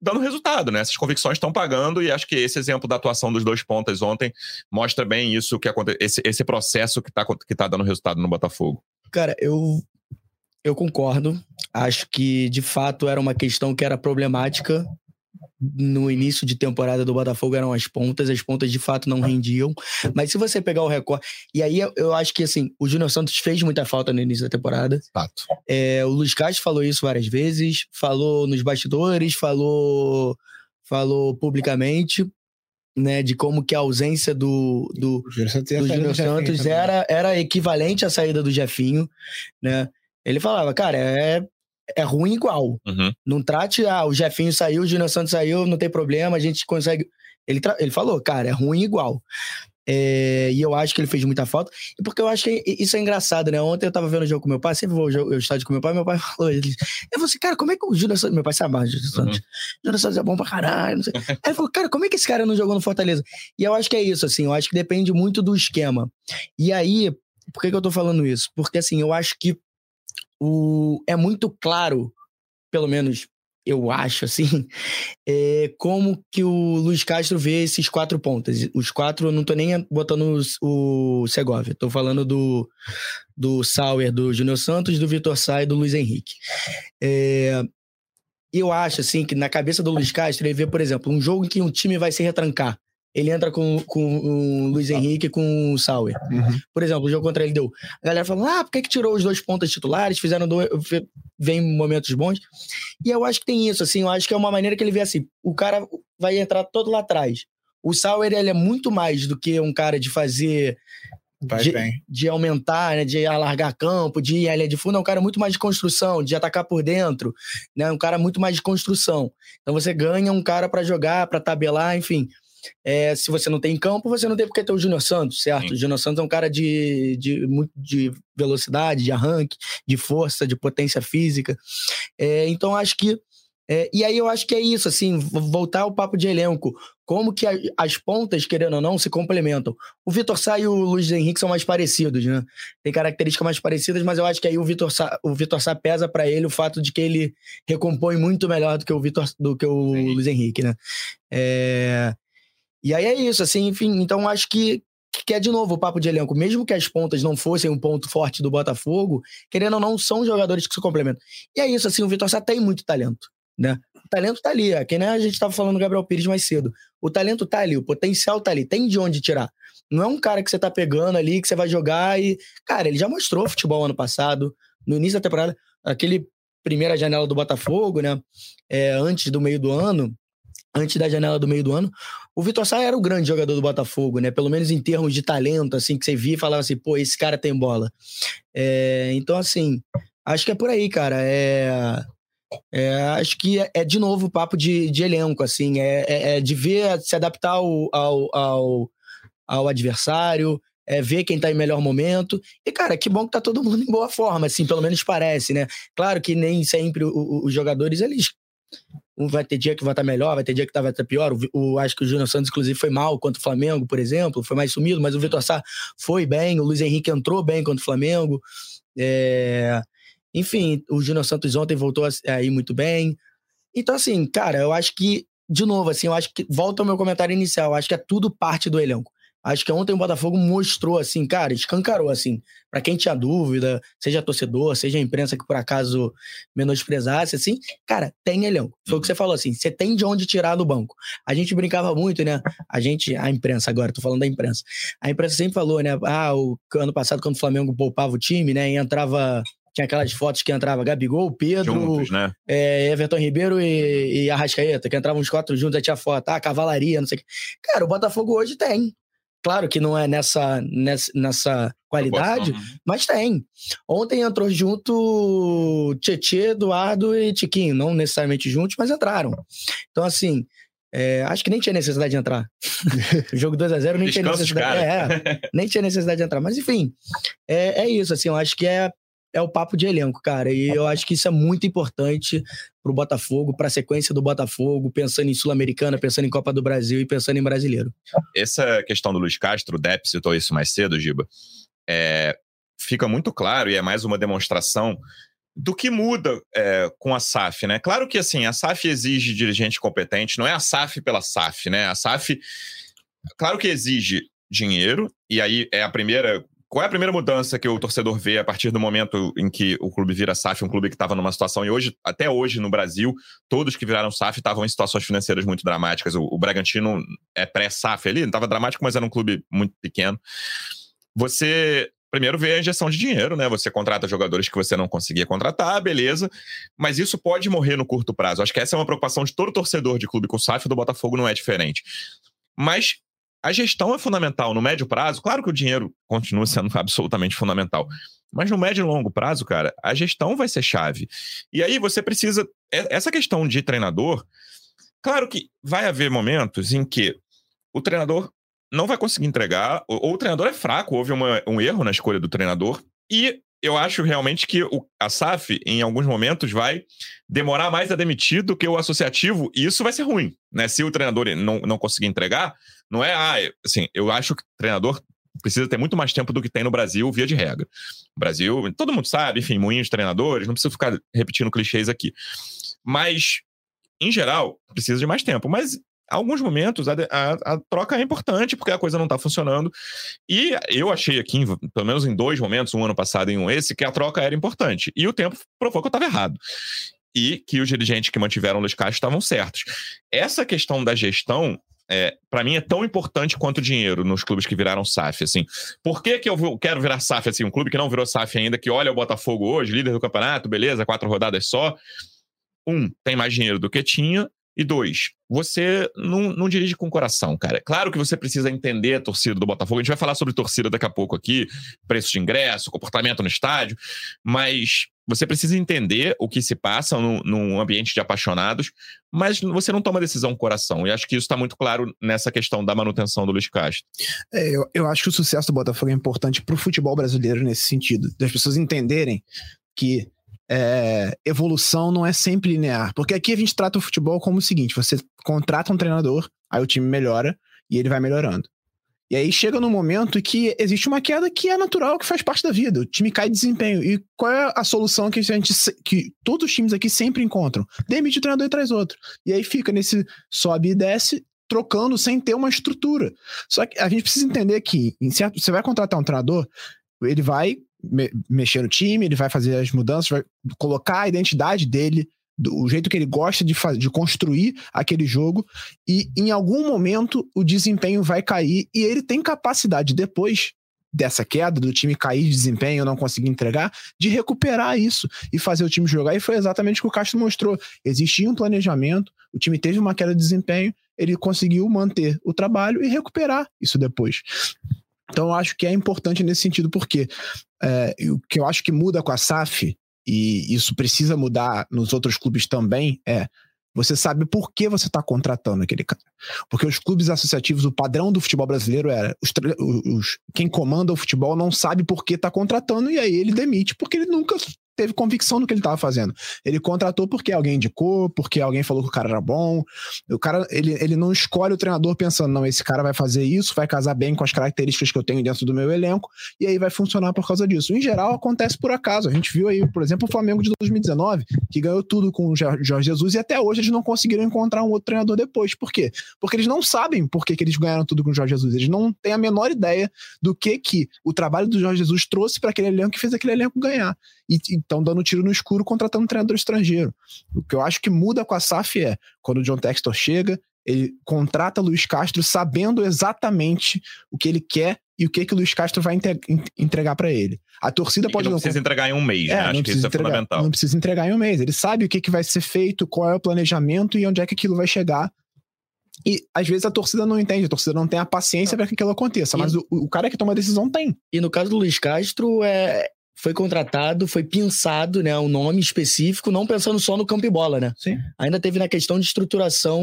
dando resultado, né? Essas convicções estão pagando e acho que esse exemplo da atuação dos dois pontas ontem mostra bem isso que acontece, esse, esse processo que está que tá dando resultado no Botafogo. Cara, eu eu concordo. Acho que, de fato, era uma questão que era problemática. No início de temporada do Botafogo eram as pontas, as pontas de fato não rendiam. Mas se você pegar o recorde. E aí eu acho que assim, o Júnior Santos fez muita falta no início da temporada. Fato. É, o Luiz Castro falou isso várias vezes, falou nos bastidores, falou, falou publicamente. Né, de como que a ausência do, do, do Júnior Santos era, era equivalente à saída do Jefinho, né? Ele falava, cara, é, é ruim igual. Uhum. Não trate, ah, o Jefinho saiu, o Júnior Santos saiu, não tem problema, a gente consegue. Ele, ele falou, cara, é ruim igual. É, e eu acho que ele fez muita falta. E porque eu acho que isso é engraçado, né? Ontem eu tava vendo o jogo com meu pai, sempre vou ao estádio com meu pai, meu pai falou, ele, eu falei assim, cara, como é que o Júnior Santos, meu pai sabe mais, Júnior Santos, uhum. Júnior Santos é bom pra caralho, não sei. Aí ele falou, cara, como é que esse cara não jogou no Fortaleza? E eu acho que é isso, assim, eu acho que depende muito do esquema. E aí, por que, que eu tô falando isso? Porque, assim, eu acho que o, é muito claro, pelo menos eu acho, assim, é, como que o Luiz Castro vê esses quatro pontas. Os quatro, eu não tô nem botando o, o Segovia, tô falando do, do Sauer, do Júnior Santos, do Vitor Sá e do Luiz Henrique. É, eu acho, assim, que na cabeça do Luiz Castro, ele vê, por exemplo, um jogo em que um time vai se retrancar ele entra com, com o Luiz Henrique e com o Sauer. Uhum. Por exemplo, o jogo contra ele deu. A galera falou: ah, por que, que tirou os dois pontos titulares? Fizeram dois. Vem momentos bons. E eu acho que tem isso, assim. Eu acho que é uma maneira que ele vê assim: o cara vai entrar todo lá atrás. O Sauer, ele é muito mais do que um cara de fazer. De, de, aumentar, né, de alargar campo, de ir à linha de fundo, é um cara muito mais de construção, de atacar por dentro, né, um cara muito mais de construção. Então você ganha um cara para jogar, para tabelar, enfim. É, se você não tem campo, você não tem porque ter o Júnior Santos, certo? Sim. O Júnior Santos é um cara de, de, de velocidade, de arranque, de força, de potência física. É, então, acho que. É, e aí eu acho que é isso, assim, voltar ao papo de elenco. Como que a, as pontas, querendo ou não, se complementam. O Vitor Sá e o Luiz Henrique são mais parecidos, né? Tem características mais parecidas, mas eu acho que aí o Vitor Sá, o Vitor Sá pesa para ele o fato de que ele recompõe muito melhor do que o Vitor, do que o Sim. Luiz Henrique, né? É, e aí é isso, assim, enfim, então acho que, que é de novo o papo de elenco. Mesmo que as pontas não fossem um ponto forte do Botafogo, querendo ou não, são jogadores que se complementam. E é isso, assim, o Vitor Sá tem muito talento, né? O talento tá ali, é que nem a gente estava falando do Gabriel Pires mais cedo. O talento tá ali, o potencial tá ali, tem de onde tirar. Não é um cara que você tá pegando ali, que você vai jogar e. Cara, ele já mostrou futebol ano passado, no início da temporada, aquele primeira janela do Botafogo, né? É, antes do meio do ano, antes da janela do meio do ano, o Vitor Sá era o grande jogador do Botafogo, né? Pelo menos em termos de talento, assim, que você via e falava assim, pô, esse cara tem bola. É, então, assim, acho que é por aí, cara. É, é, acho que é, é, de novo o papo de, de elenco, assim, é, é, é de ver, se adaptar ao, ao, ao, ao adversário, é, ver quem tá em melhor momento. E, cara, que bom que tá todo mundo em boa forma, assim, pelo menos parece, né? Claro que nem sempre os jogadores, eles um vai ter dia que vai estar melhor, vai ter dia que tá, vai estar pior. O, o, acho que o Júnior Santos, inclusive, foi mal contra o Flamengo, por exemplo, foi mais sumido, mas o Vitor Sá foi bem, o Luiz Henrique entrou bem contra o Flamengo. É... Enfim, o Júnior Santos ontem voltou a ir muito bem. Então, assim, cara, eu acho que, de novo, assim, eu acho que volta ao meu comentário inicial, eu acho que é tudo parte do elenco. Acho que ontem o Botafogo mostrou, assim, cara, escancarou, assim, para quem tinha dúvida, seja torcedor, seja a imprensa que por acaso menosprezasse, assim, cara, tem elenco. Foi o que você falou, assim, você tem de onde tirar do banco. A gente brincava muito, né? A gente, a imprensa agora, tô falando da imprensa. A imprensa sempre falou, né? Ah, o ano passado, quando o Flamengo poupava o time, né? E entrava tinha aquelas fotos que entrava Gabigol, Pedro, juntos, né? é, Everton Ribeiro e, e Arrascaeta, que entravam os quatro juntos, aí tinha foto, ah, cavalaria, não sei o quê. Cara, o Botafogo hoje tem. Claro que não é nessa, nessa, nessa qualidade, né? mas tem. Ontem entrou junto Tietê, Eduardo e Tiquinho, não necessariamente juntos, mas entraram. Então, assim, é, acho que nem tinha necessidade de entrar. o jogo 2x0 nem tinha necessidade. É, nem tinha necessidade de entrar. Mas, enfim, é, é isso. Assim, eu acho que é é o papo de elenco, cara. E eu acho que isso é muito importante pro Botafogo, pra sequência do Botafogo, pensando em Sul-Americana, pensando em Copa do Brasil e pensando em brasileiro. Essa questão do Luiz Castro, o Depp citou isso mais cedo, Giba, é, fica muito claro e é mais uma demonstração do que muda é, com a SAF, né? Claro que assim, a SAF exige dirigente competente, não é a SAF pela SAF, né? A SAF, claro que exige dinheiro, e aí é a primeira qual é a primeira mudança que o torcedor vê a partir do momento em que o clube vira SAF, um clube que estava numa situação, e hoje, até hoje no Brasil, todos que viraram SAF estavam em situações financeiras muito dramáticas. O, o Bragantino é pré-SAF ali, não estava dramático, mas era um clube muito pequeno. Você primeiro vê a injeção de dinheiro, né? Você contrata jogadores que você não conseguia contratar, beleza, mas isso pode morrer no curto prazo. Acho que essa é uma preocupação de todo torcedor de clube com SAF do Botafogo não é diferente. Mas a gestão é fundamental no médio prazo. Claro que o dinheiro continua sendo absolutamente fundamental. Mas no médio e longo prazo, cara, a gestão vai ser chave. E aí você precisa. Essa questão de treinador. Claro que vai haver momentos em que o treinador não vai conseguir entregar, ou, o treinador é fraco, houve uma, um erro na escolha do treinador, e eu acho realmente que o, a SAF, em alguns momentos, vai demorar mais a demitir do que o associativo, e isso vai ser ruim, né? Se o treinador não, não conseguir entregar, não é, ah, assim, eu acho que treinador precisa ter muito mais tempo do que tem no Brasil, via de regra. O Brasil, todo mundo sabe, enfim, moinhos de treinadores, não preciso ficar repetindo clichês aqui. Mas, em geral, precisa de mais tempo. Mas alguns momentos a, a, a, troca é importante porque a coisa não está funcionando. E eu achei aqui, pelo menos em dois momentos, um ano passado e um esse, que a troca era importante. E o tempo provou que eu estava errado. E que os dirigentes que mantiveram o Luiz estavam certos. Essa questão da gestão. É, para mim é tão importante quanto o dinheiro nos clubes que viraram SAF, assim. Por que, que eu quero virar SAF, assim, um clube que não virou SAF ainda, que olha o Botafogo hoje, líder do campeonato, beleza, quatro rodadas só. Um, tem mais dinheiro do que tinha, e dois, você não, não dirige com o coração, cara. Claro que você precisa entender a torcida do Botafogo. A gente vai falar sobre torcida daqui a pouco aqui, preço de ingresso, comportamento no estádio, mas você precisa entender o que se passa num, num ambiente de apaixonados, mas você não toma decisão com o coração. E acho que isso está muito claro nessa questão da manutenção do Luiz Castro. É, eu, eu acho que o sucesso do Botafogo é importante para o futebol brasileiro nesse sentido, das pessoas entenderem que é, evolução não é sempre linear. Porque aqui a gente trata o futebol como o seguinte: você contrata um treinador, aí o time melhora e ele vai melhorando. E aí chega no momento que existe uma queda que é natural, que faz parte da vida. O time cai de desempenho. E qual é a solução que a gente que todos os times aqui sempre encontram? Demite o treinador e traz outro. E aí fica nesse sobe e desce, trocando sem ter uma estrutura. Só que a gente precisa entender que certo, você vai contratar um treinador, ele vai me mexer no time, ele vai fazer as mudanças, vai colocar a identidade dele, do, jeito que ele gosta de, de construir aquele jogo, e em algum momento o desempenho vai cair e ele tem capacidade depois dessa queda, do time cair de desempenho, não conseguir entregar, de recuperar isso e fazer o time jogar. E foi exatamente o que o Castro mostrou. Existia um planejamento, o time teve uma queda de desempenho, ele conseguiu manter o trabalho e recuperar isso depois. Então, eu acho que é importante nesse sentido, porque é, o que eu acho que muda com a SAF, e isso precisa mudar nos outros clubes também, é você sabe por que você está contratando aquele cara. Porque os clubes associativos, o padrão do futebol brasileiro era os, os quem comanda o futebol não sabe por que está contratando e aí ele demite porque ele nunca teve convicção no que ele estava fazendo. Ele contratou porque alguém indicou, porque alguém falou que o cara era bom. O cara, ele, ele não escolhe o treinador pensando, não, esse cara vai fazer isso, vai casar bem com as características que eu tenho dentro do meu elenco, e aí vai funcionar por causa disso. Em geral, acontece por acaso. A gente viu aí, por exemplo, o Flamengo de 2019, que ganhou tudo com o Jorge Jesus, e até hoje eles não conseguiram encontrar um outro treinador depois. Por quê? Porque eles não sabem por que, que eles ganharam tudo com o Jorge Jesus. Eles não têm a menor ideia do que que o trabalho do Jorge Jesus trouxe para aquele elenco que fez aquele elenco ganhar. E estão dando tiro no escuro contratando um treinador estrangeiro. O que eu acho que muda com a SAF é quando o John Textor chega, ele contrata Luiz Castro sabendo exatamente o que ele quer e o que que o Luiz Castro vai entregar para ele. A torcida pode não, não precisa entregar em um mês, é, né? Acho que isso é entregar, fundamental. Não precisa entregar em um mês. Ele sabe o que que vai ser feito, qual é o planejamento e onde é que aquilo vai chegar. E às vezes a torcida não entende, a torcida não tem a paciência para que aquilo aconteça, e, mas o, o, cara que toma a decisão tem. E no caso do Luiz Castro, é, foi contratado, foi pensado, né, um nome específico, não pensando só no campo e bola, né? Sim. Ainda teve na questão de estruturação,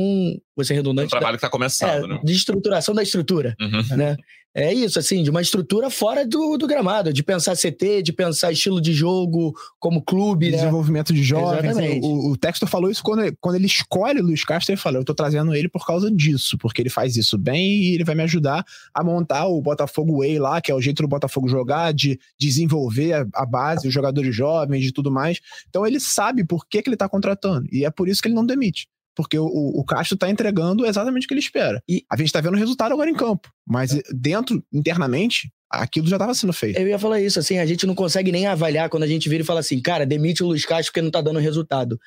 você redundante. O trabalho da, que está começando, é, né? De estruturação da estrutura, uhum. né? É isso, assim, de uma estrutura fora do, do gramado, de pensar CT, de pensar estilo de jogo como clube, né? Desenvolvimento de jovens. O, o Textor falou isso quando, quando ele escolhe o Luiz Castro, ele fala, eu tô trazendo ele por causa disso, porque ele faz isso bem e ele vai me ajudar a montar o Botafogo Way lá, que é o jeito do Botafogo jogar, de desenvolver a, a base, os jogadores jovens e tudo mais. Então ele sabe por que, que ele tá contratando, e é por isso que ele não demite porque o, o Castro está entregando exatamente o que ele espera. E a gente está vendo o resultado agora em campo, mas é. dentro, internamente, aquilo já estava sendo feito. Eu ia falar isso, assim, a gente não consegue nem avaliar quando a gente vira e fala assim, cara, demite o Luiz Castro porque não está dando resultado.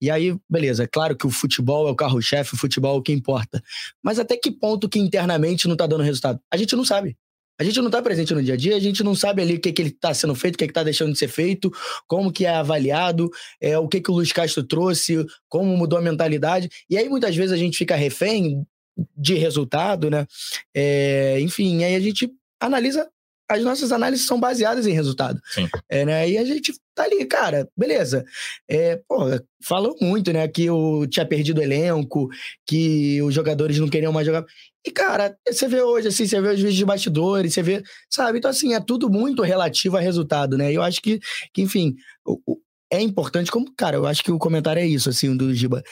E aí, beleza, é claro que o futebol é o carro-chefe, o futebol é o que importa. Mas até que ponto que internamente não está dando resultado? A gente não sabe. A gente não está presente no dia a dia, a gente não sabe ali o que, que ele está sendo feito, o que está deixando de ser feito, como que é avaliado, é, o que, que o Luiz Castro trouxe, como mudou a mentalidade. E aí, muitas vezes, a gente fica refém de resultado, né? É, enfim, aí a gente analisa. As nossas análises são baseadas em resultado. Sim. É, né? E a gente tá ali, cara, beleza. É, pô, falam muito, né? Que o, tinha perdido o elenco, que os jogadores não queriam mais jogar. E, cara, você vê hoje, assim, você vê os vídeos de bastidores, você vê, sabe? Então, assim, é tudo muito relativo a resultado, né? Eu acho que, que enfim, o, o, é importante, como, cara, eu acho que o comentário é isso, assim, do Giba.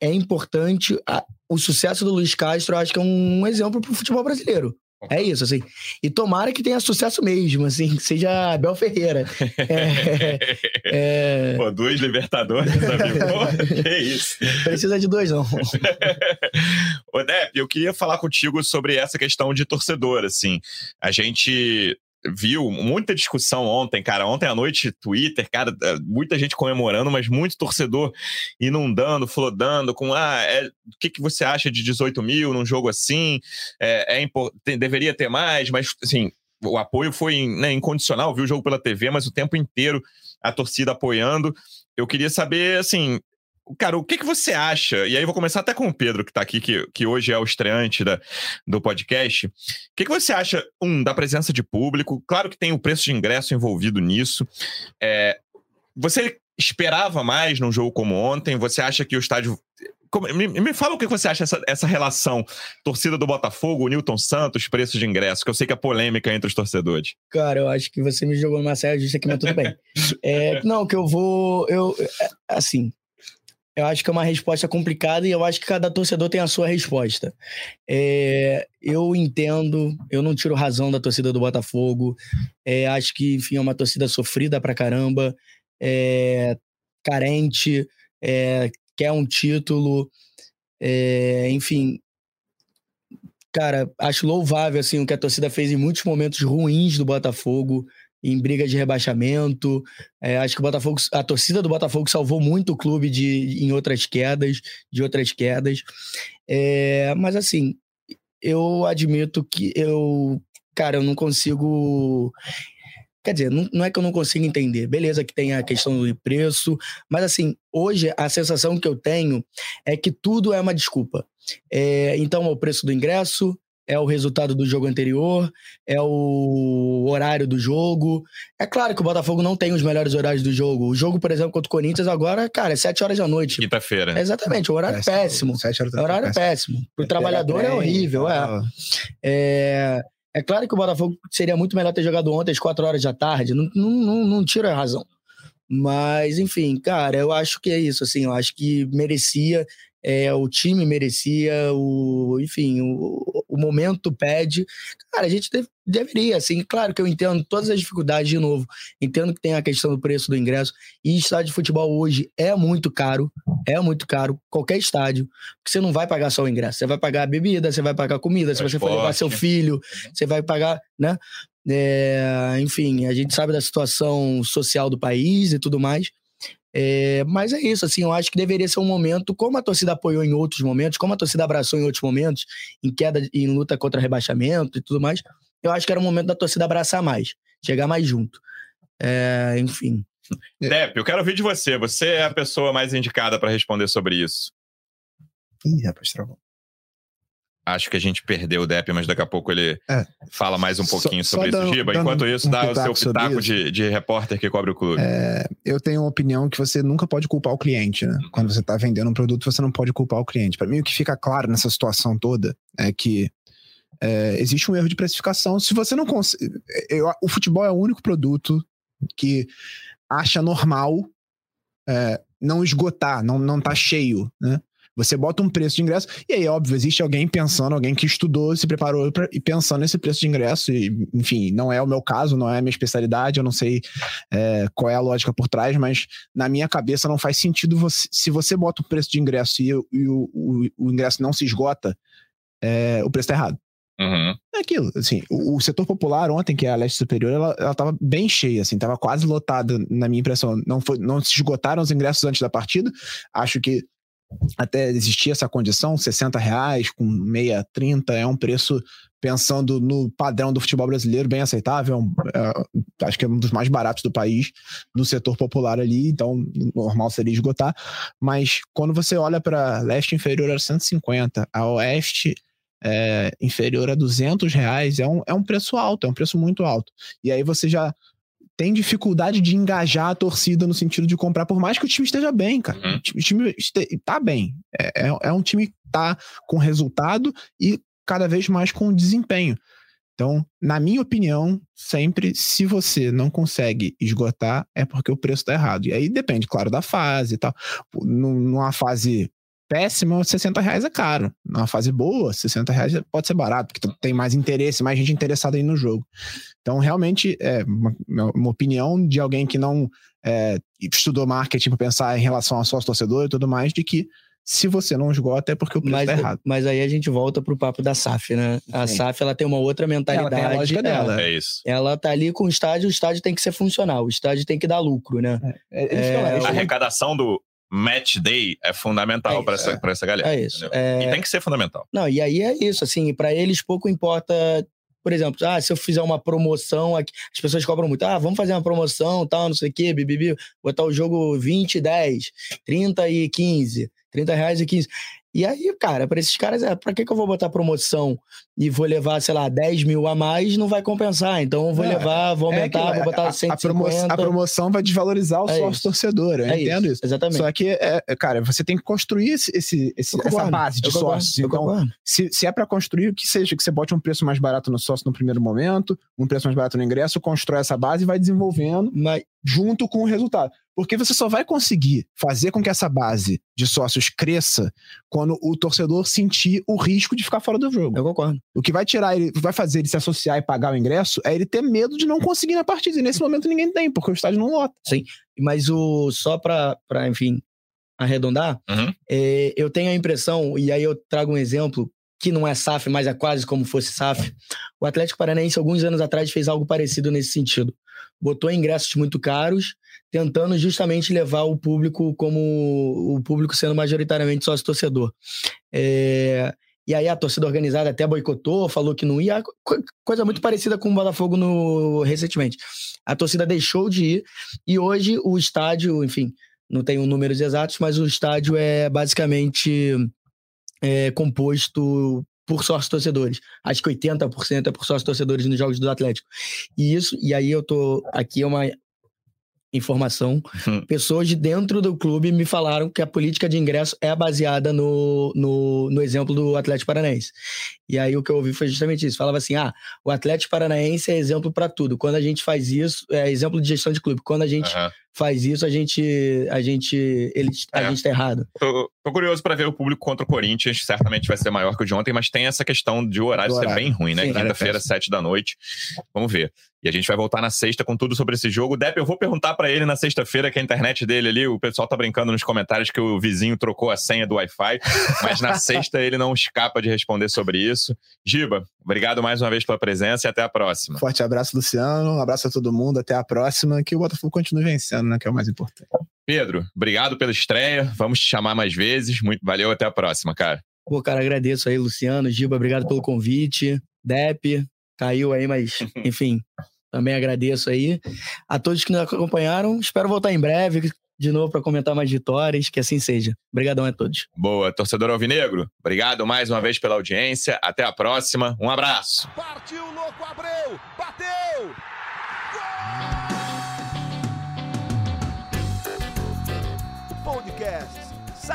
É importante, a, o sucesso do Luiz Castro, eu acho que é um exemplo pro futebol brasileiro. É isso, assim. E tomara que tenha sucesso mesmo, assim, que seja Abel Ferreira. É, é... Pô, dois Libertadores, amigo. Pô, que isso. Precisa de dois, não. Ô, Depp, eu queria falar contigo sobre essa questão de torcedor, assim. A gente viu muita discussão ontem, cara. Ontem à noite, Twitter, cara, é, muita gente comemorando, mas muito torcedor inundando, flodando com ah, é, o que, que você acha de 18 mil num jogo assim? É, é tem, deveria ter mais, mas assim, o apoio foi né, incondicional, viu o jogo pela TV, mas o tempo inteiro a torcida apoiando. Eu queria saber, assim, Cara, o que, que você acha? E aí vou começar até com o Pedro, que está aqui, que, que hoje é o estreante da, do podcast. O que, que você acha, um, da presença de público? Claro que tem o preço de ingresso envolvido nisso. É, você esperava mais num jogo como ontem? Você acha que o estádio. Me, me fala o que você acha essa, essa relação torcida do Botafogo, Newton Santos, preço de ingresso, que eu sei que é polêmica entre os torcedores. Cara, eu acho que você me jogou numa saia justa aqui, mas tudo bem. É, não, que eu vou. Eu, é, assim, eu acho que é uma resposta complicada e eu acho que cada torcedor tem a sua resposta. É, eu entendo, eu não tiro razão da torcida do Botafogo. É, acho que, enfim, é uma torcida sofrida pra caramba, é, carente, é, quer um título, é, enfim. Cara, acho louvável assim, o que a torcida fez em muitos momentos ruins do Botafogo em briga de rebaixamento. É, acho que o Botafogo, a torcida do Botafogo salvou muito o clube de, em outras quedas, de outras quedas. É, mas assim, eu admito que eu, cara, eu não consigo. Quer dizer, não, não, é que eu não consigo entender. Beleza que tem a questão do preço, mas assim, hoje a sensação que eu tenho é que tudo é uma desculpa. É, então, o preço do ingresso, é o resultado do jogo anterior, é o horário do jogo. É claro que o Botafogo não tem os melhores horários do jogo. O jogo, por exemplo, contra o Corinthians agora, cara, é 7 horas da noite. Quinta-feira. exatamente, o horário péssimo. péssimo. Sete horas da noite. Horário péssimo. péssimo. Pro é trabalhador é horrível, é. é. É claro que o Botafogo seria muito melhor ter jogado ontem às 4 horas da tarde. Não, não, não, não tira a razão. Mas, enfim, cara, eu acho que é isso, assim, eu acho que merecia é, o time merecia, o, enfim, o, o momento pede. Cara, a gente deve, deveria, assim, claro que eu entendo todas as dificuldades de novo, entendo que tem a questão do preço do ingresso, e estádio de futebol hoje é muito caro, é muito caro, qualquer estádio, porque você não vai pagar só o ingresso, você vai pagar bebida, você vai pagar comida, se você for levar seu filho, você vai pagar, né? É, enfim, a gente sabe da situação social do país e tudo mais. É, mas é isso, assim, eu acho que deveria ser um momento, como a torcida apoiou em outros momentos, como a torcida abraçou em outros momentos, em queda, em luta contra rebaixamento e tudo mais, eu acho que era o momento da torcida abraçar mais, chegar mais junto. É, enfim. Depp, eu quero ouvir de você. Você é a pessoa mais indicada para responder sobre isso. Ih, rapaz, travou acho que a gente perdeu o Depp, mas daqui a pouco ele é. fala mais um pouquinho só, sobre só isso. Giba, enquanto isso, um dá o seu pitaco de, de, repórter que cobre o clube. É, eu tenho uma opinião que você nunca pode culpar o cliente, né? Quando você está vendendo um produto, você não pode culpar o cliente. Para mim, o que fica claro nessa situação toda é que é, existe um erro de precificação. Se você não consegue. O futebol é o único produto que acha normal é, não esgotar, não, não tá cheio, né? Você bota um preço de ingresso, e aí, óbvio, existe alguém pensando, alguém que estudou, se preparou pra, e pensando nesse preço de ingresso, e, enfim, não é o meu caso, não é a minha especialidade, eu não sei é, qual é a lógica por trás, mas na minha cabeça não faz sentido você, se você bota o preço de ingresso e, e o, o, o, ingresso não se esgota, é, o preço tá errado. Uhum. É aquilo, assim, o, o, setor popular ontem, que é a leste superior, ela, ela tava bem cheia, assim, tava quase lotada, na minha impressão. Não, foi, não se esgotaram os ingressos antes da partida. Acho que até existia essa condição, 60 reais com meia 30 é um preço pensando no padrão do futebol brasileiro bem aceitável, é, acho que é um dos mais baratos do país no setor popular ali, então normal seria esgotar, mas quando você olha para leste inferior a 150, a oeste é, inferior a 200 reais, é um, é um preço alto, é um preço muito alto, e aí você já tem dificuldade de engajar a torcida no sentido de comprar, por mais que o time esteja bem, cara. Uhum. O time este, tá bem. É, é, é, um time que tá com resultado e cada vez mais com desempenho. Então, na minha opinião, sempre, se você não consegue esgotar, é porque o preço está errado. E aí depende, claro, da fase e tal. Numa fase péssima, 60 reais é caro. Numa fase boa, 60 reais pode ser barato, porque tem mais interesse, mais gente interessada aí no jogo. Então, realmente, é uma, uma opinião de alguém que não é, estudou marketing para pensar em relação a sócio torcedor e tudo mais, de que se você não esgota é porque o preço mas, tá errado. Mas aí a gente volta pro papo da SAF, né? A Sim. SAF ela tem uma outra mentalidade. Ela tem a lógica dela. É isso. Ela tá ali com o estádio, o estádio tem que ser funcional, o estádio tem que dar lucro, né? É, é, é, a arrecadação do match day é fundamental é para essa, pra essa galera. É isso. E tem que ser fundamental. Não, e aí é isso, assim, para eles pouco importa por exemplo, ah, se eu fizer uma promoção aqui, as pessoas cobram muito, ah, vamos fazer uma promoção, tal, não sei o quê, bibibi, botar o jogo 20 e 10, 30 e 15. 30 reais e 15. E aí, cara, para esses caras, é, para que, que eu vou botar promoção e vou levar, sei lá, 10 mil a mais, não vai compensar. Então eu vou é, levar, vou é aumentar, é vou botar 150. A, promoção, a promoção vai desvalorizar o é sócio torcedor, eu é entendo isso, isso. Exatamente. Só que, é, cara, você tem que construir esse, esse, esse essa base de sócios. Então, se, se é para construir, que seja que você bote um preço mais barato no sócio no primeiro momento, um preço mais barato no ingresso, constrói essa base e vai desenvolvendo Mas... junto com o resultado. Porque você só vai conseguir fazer com que essa base de sócios cresça quando o torcedor sentir o risco de ficar fora do jogo. Eu concordo. O que vai tirar ele, vai fazer ele se associar e pagar o ingresso é ele ter medo de não conseguir na partida. E nesse momento ninguém tem, porque o estádio não lota. Sim. Mas o só para, enfim, arredondar, uhum. é, eu tenho a impressão, e aí eu trago um exemplo que não é SAF, mas é quase como fosse SAF. O Atlético Paranaense, alguns anos atrás, fez algo parecido nesse sentido. Botou ingressos muito caros tentando justamente levar o público como o público sendo majoritariamente sócio torcedor. É, e aí a torcida organizada até boicotou, falou que não ia, coisa muito parecida com o Botafogo no recentemente. A torcida deixou de ir e hoje o estádio, enfim, não tenho números exatos, mas o estádio é basicamente é, composto por sócios torcedores. Acho que 80% é por sócios torcedores nos jogos do Atlético. E isso, e aí eu tô aqui é uma informação. Uhum. Pessoas de dentro do clube me falaram que a política de ingresso é baseada no, no, no, exemplo do Atlético Paranaense. E aí o que eu ouvi foi justamente isso. Falava assim: ah, o Atlético Paranaense é exemplo para tudo. Quando a gente faz isso, é exemplo de gestão de clube. Quando a gente uhum faz isso, a gente a gente ele a é. gente tá errado. Tô, tô curioso para ver o público contra o Corinthians, certamente vai ser maior que o de ontem, mas tem essa questão de horário, horário. ser bem ruim, né? Quinta-feira, sete da noite. Vamos ver. E a gente vai voltar na sexta com tudo sobre esse jogo. Depp, eu vou perguntar para ele na sexta-feira que a internet dele ali, o pessoal tá brincando nos comentários que o vizinho trocou a senha do Wi-Fi, mas na sexta ele não escapa de responder sobre isso. Giba, obrigado mais uma vez pela presença e até a próxima. Forte abraço, Luciano. Um abraço a todo mundo. Até a próxima. Que o Botafogo continue vencendo, né? Que é o mais importante. Pedro, obrigado pela estreia. Vamos te chamar mais vezes. Muito valeu. Até a próxima, cara. Pô, cara, agradeço aí, Luciano, Giba, obrigado pelo convite. Dep, caiu aí, mas enfim, também agradeço aí. A todos que nos acompanharam, espero voltar em breve de novo para comentar mais vitórias, que assim seja. Obrigadão a todos. Boa, torcedor alvinegro. Obrigado mais uma vez pela audiência. Até a próxima. Um abraço. Partiu, louco, Abreu! Bateu!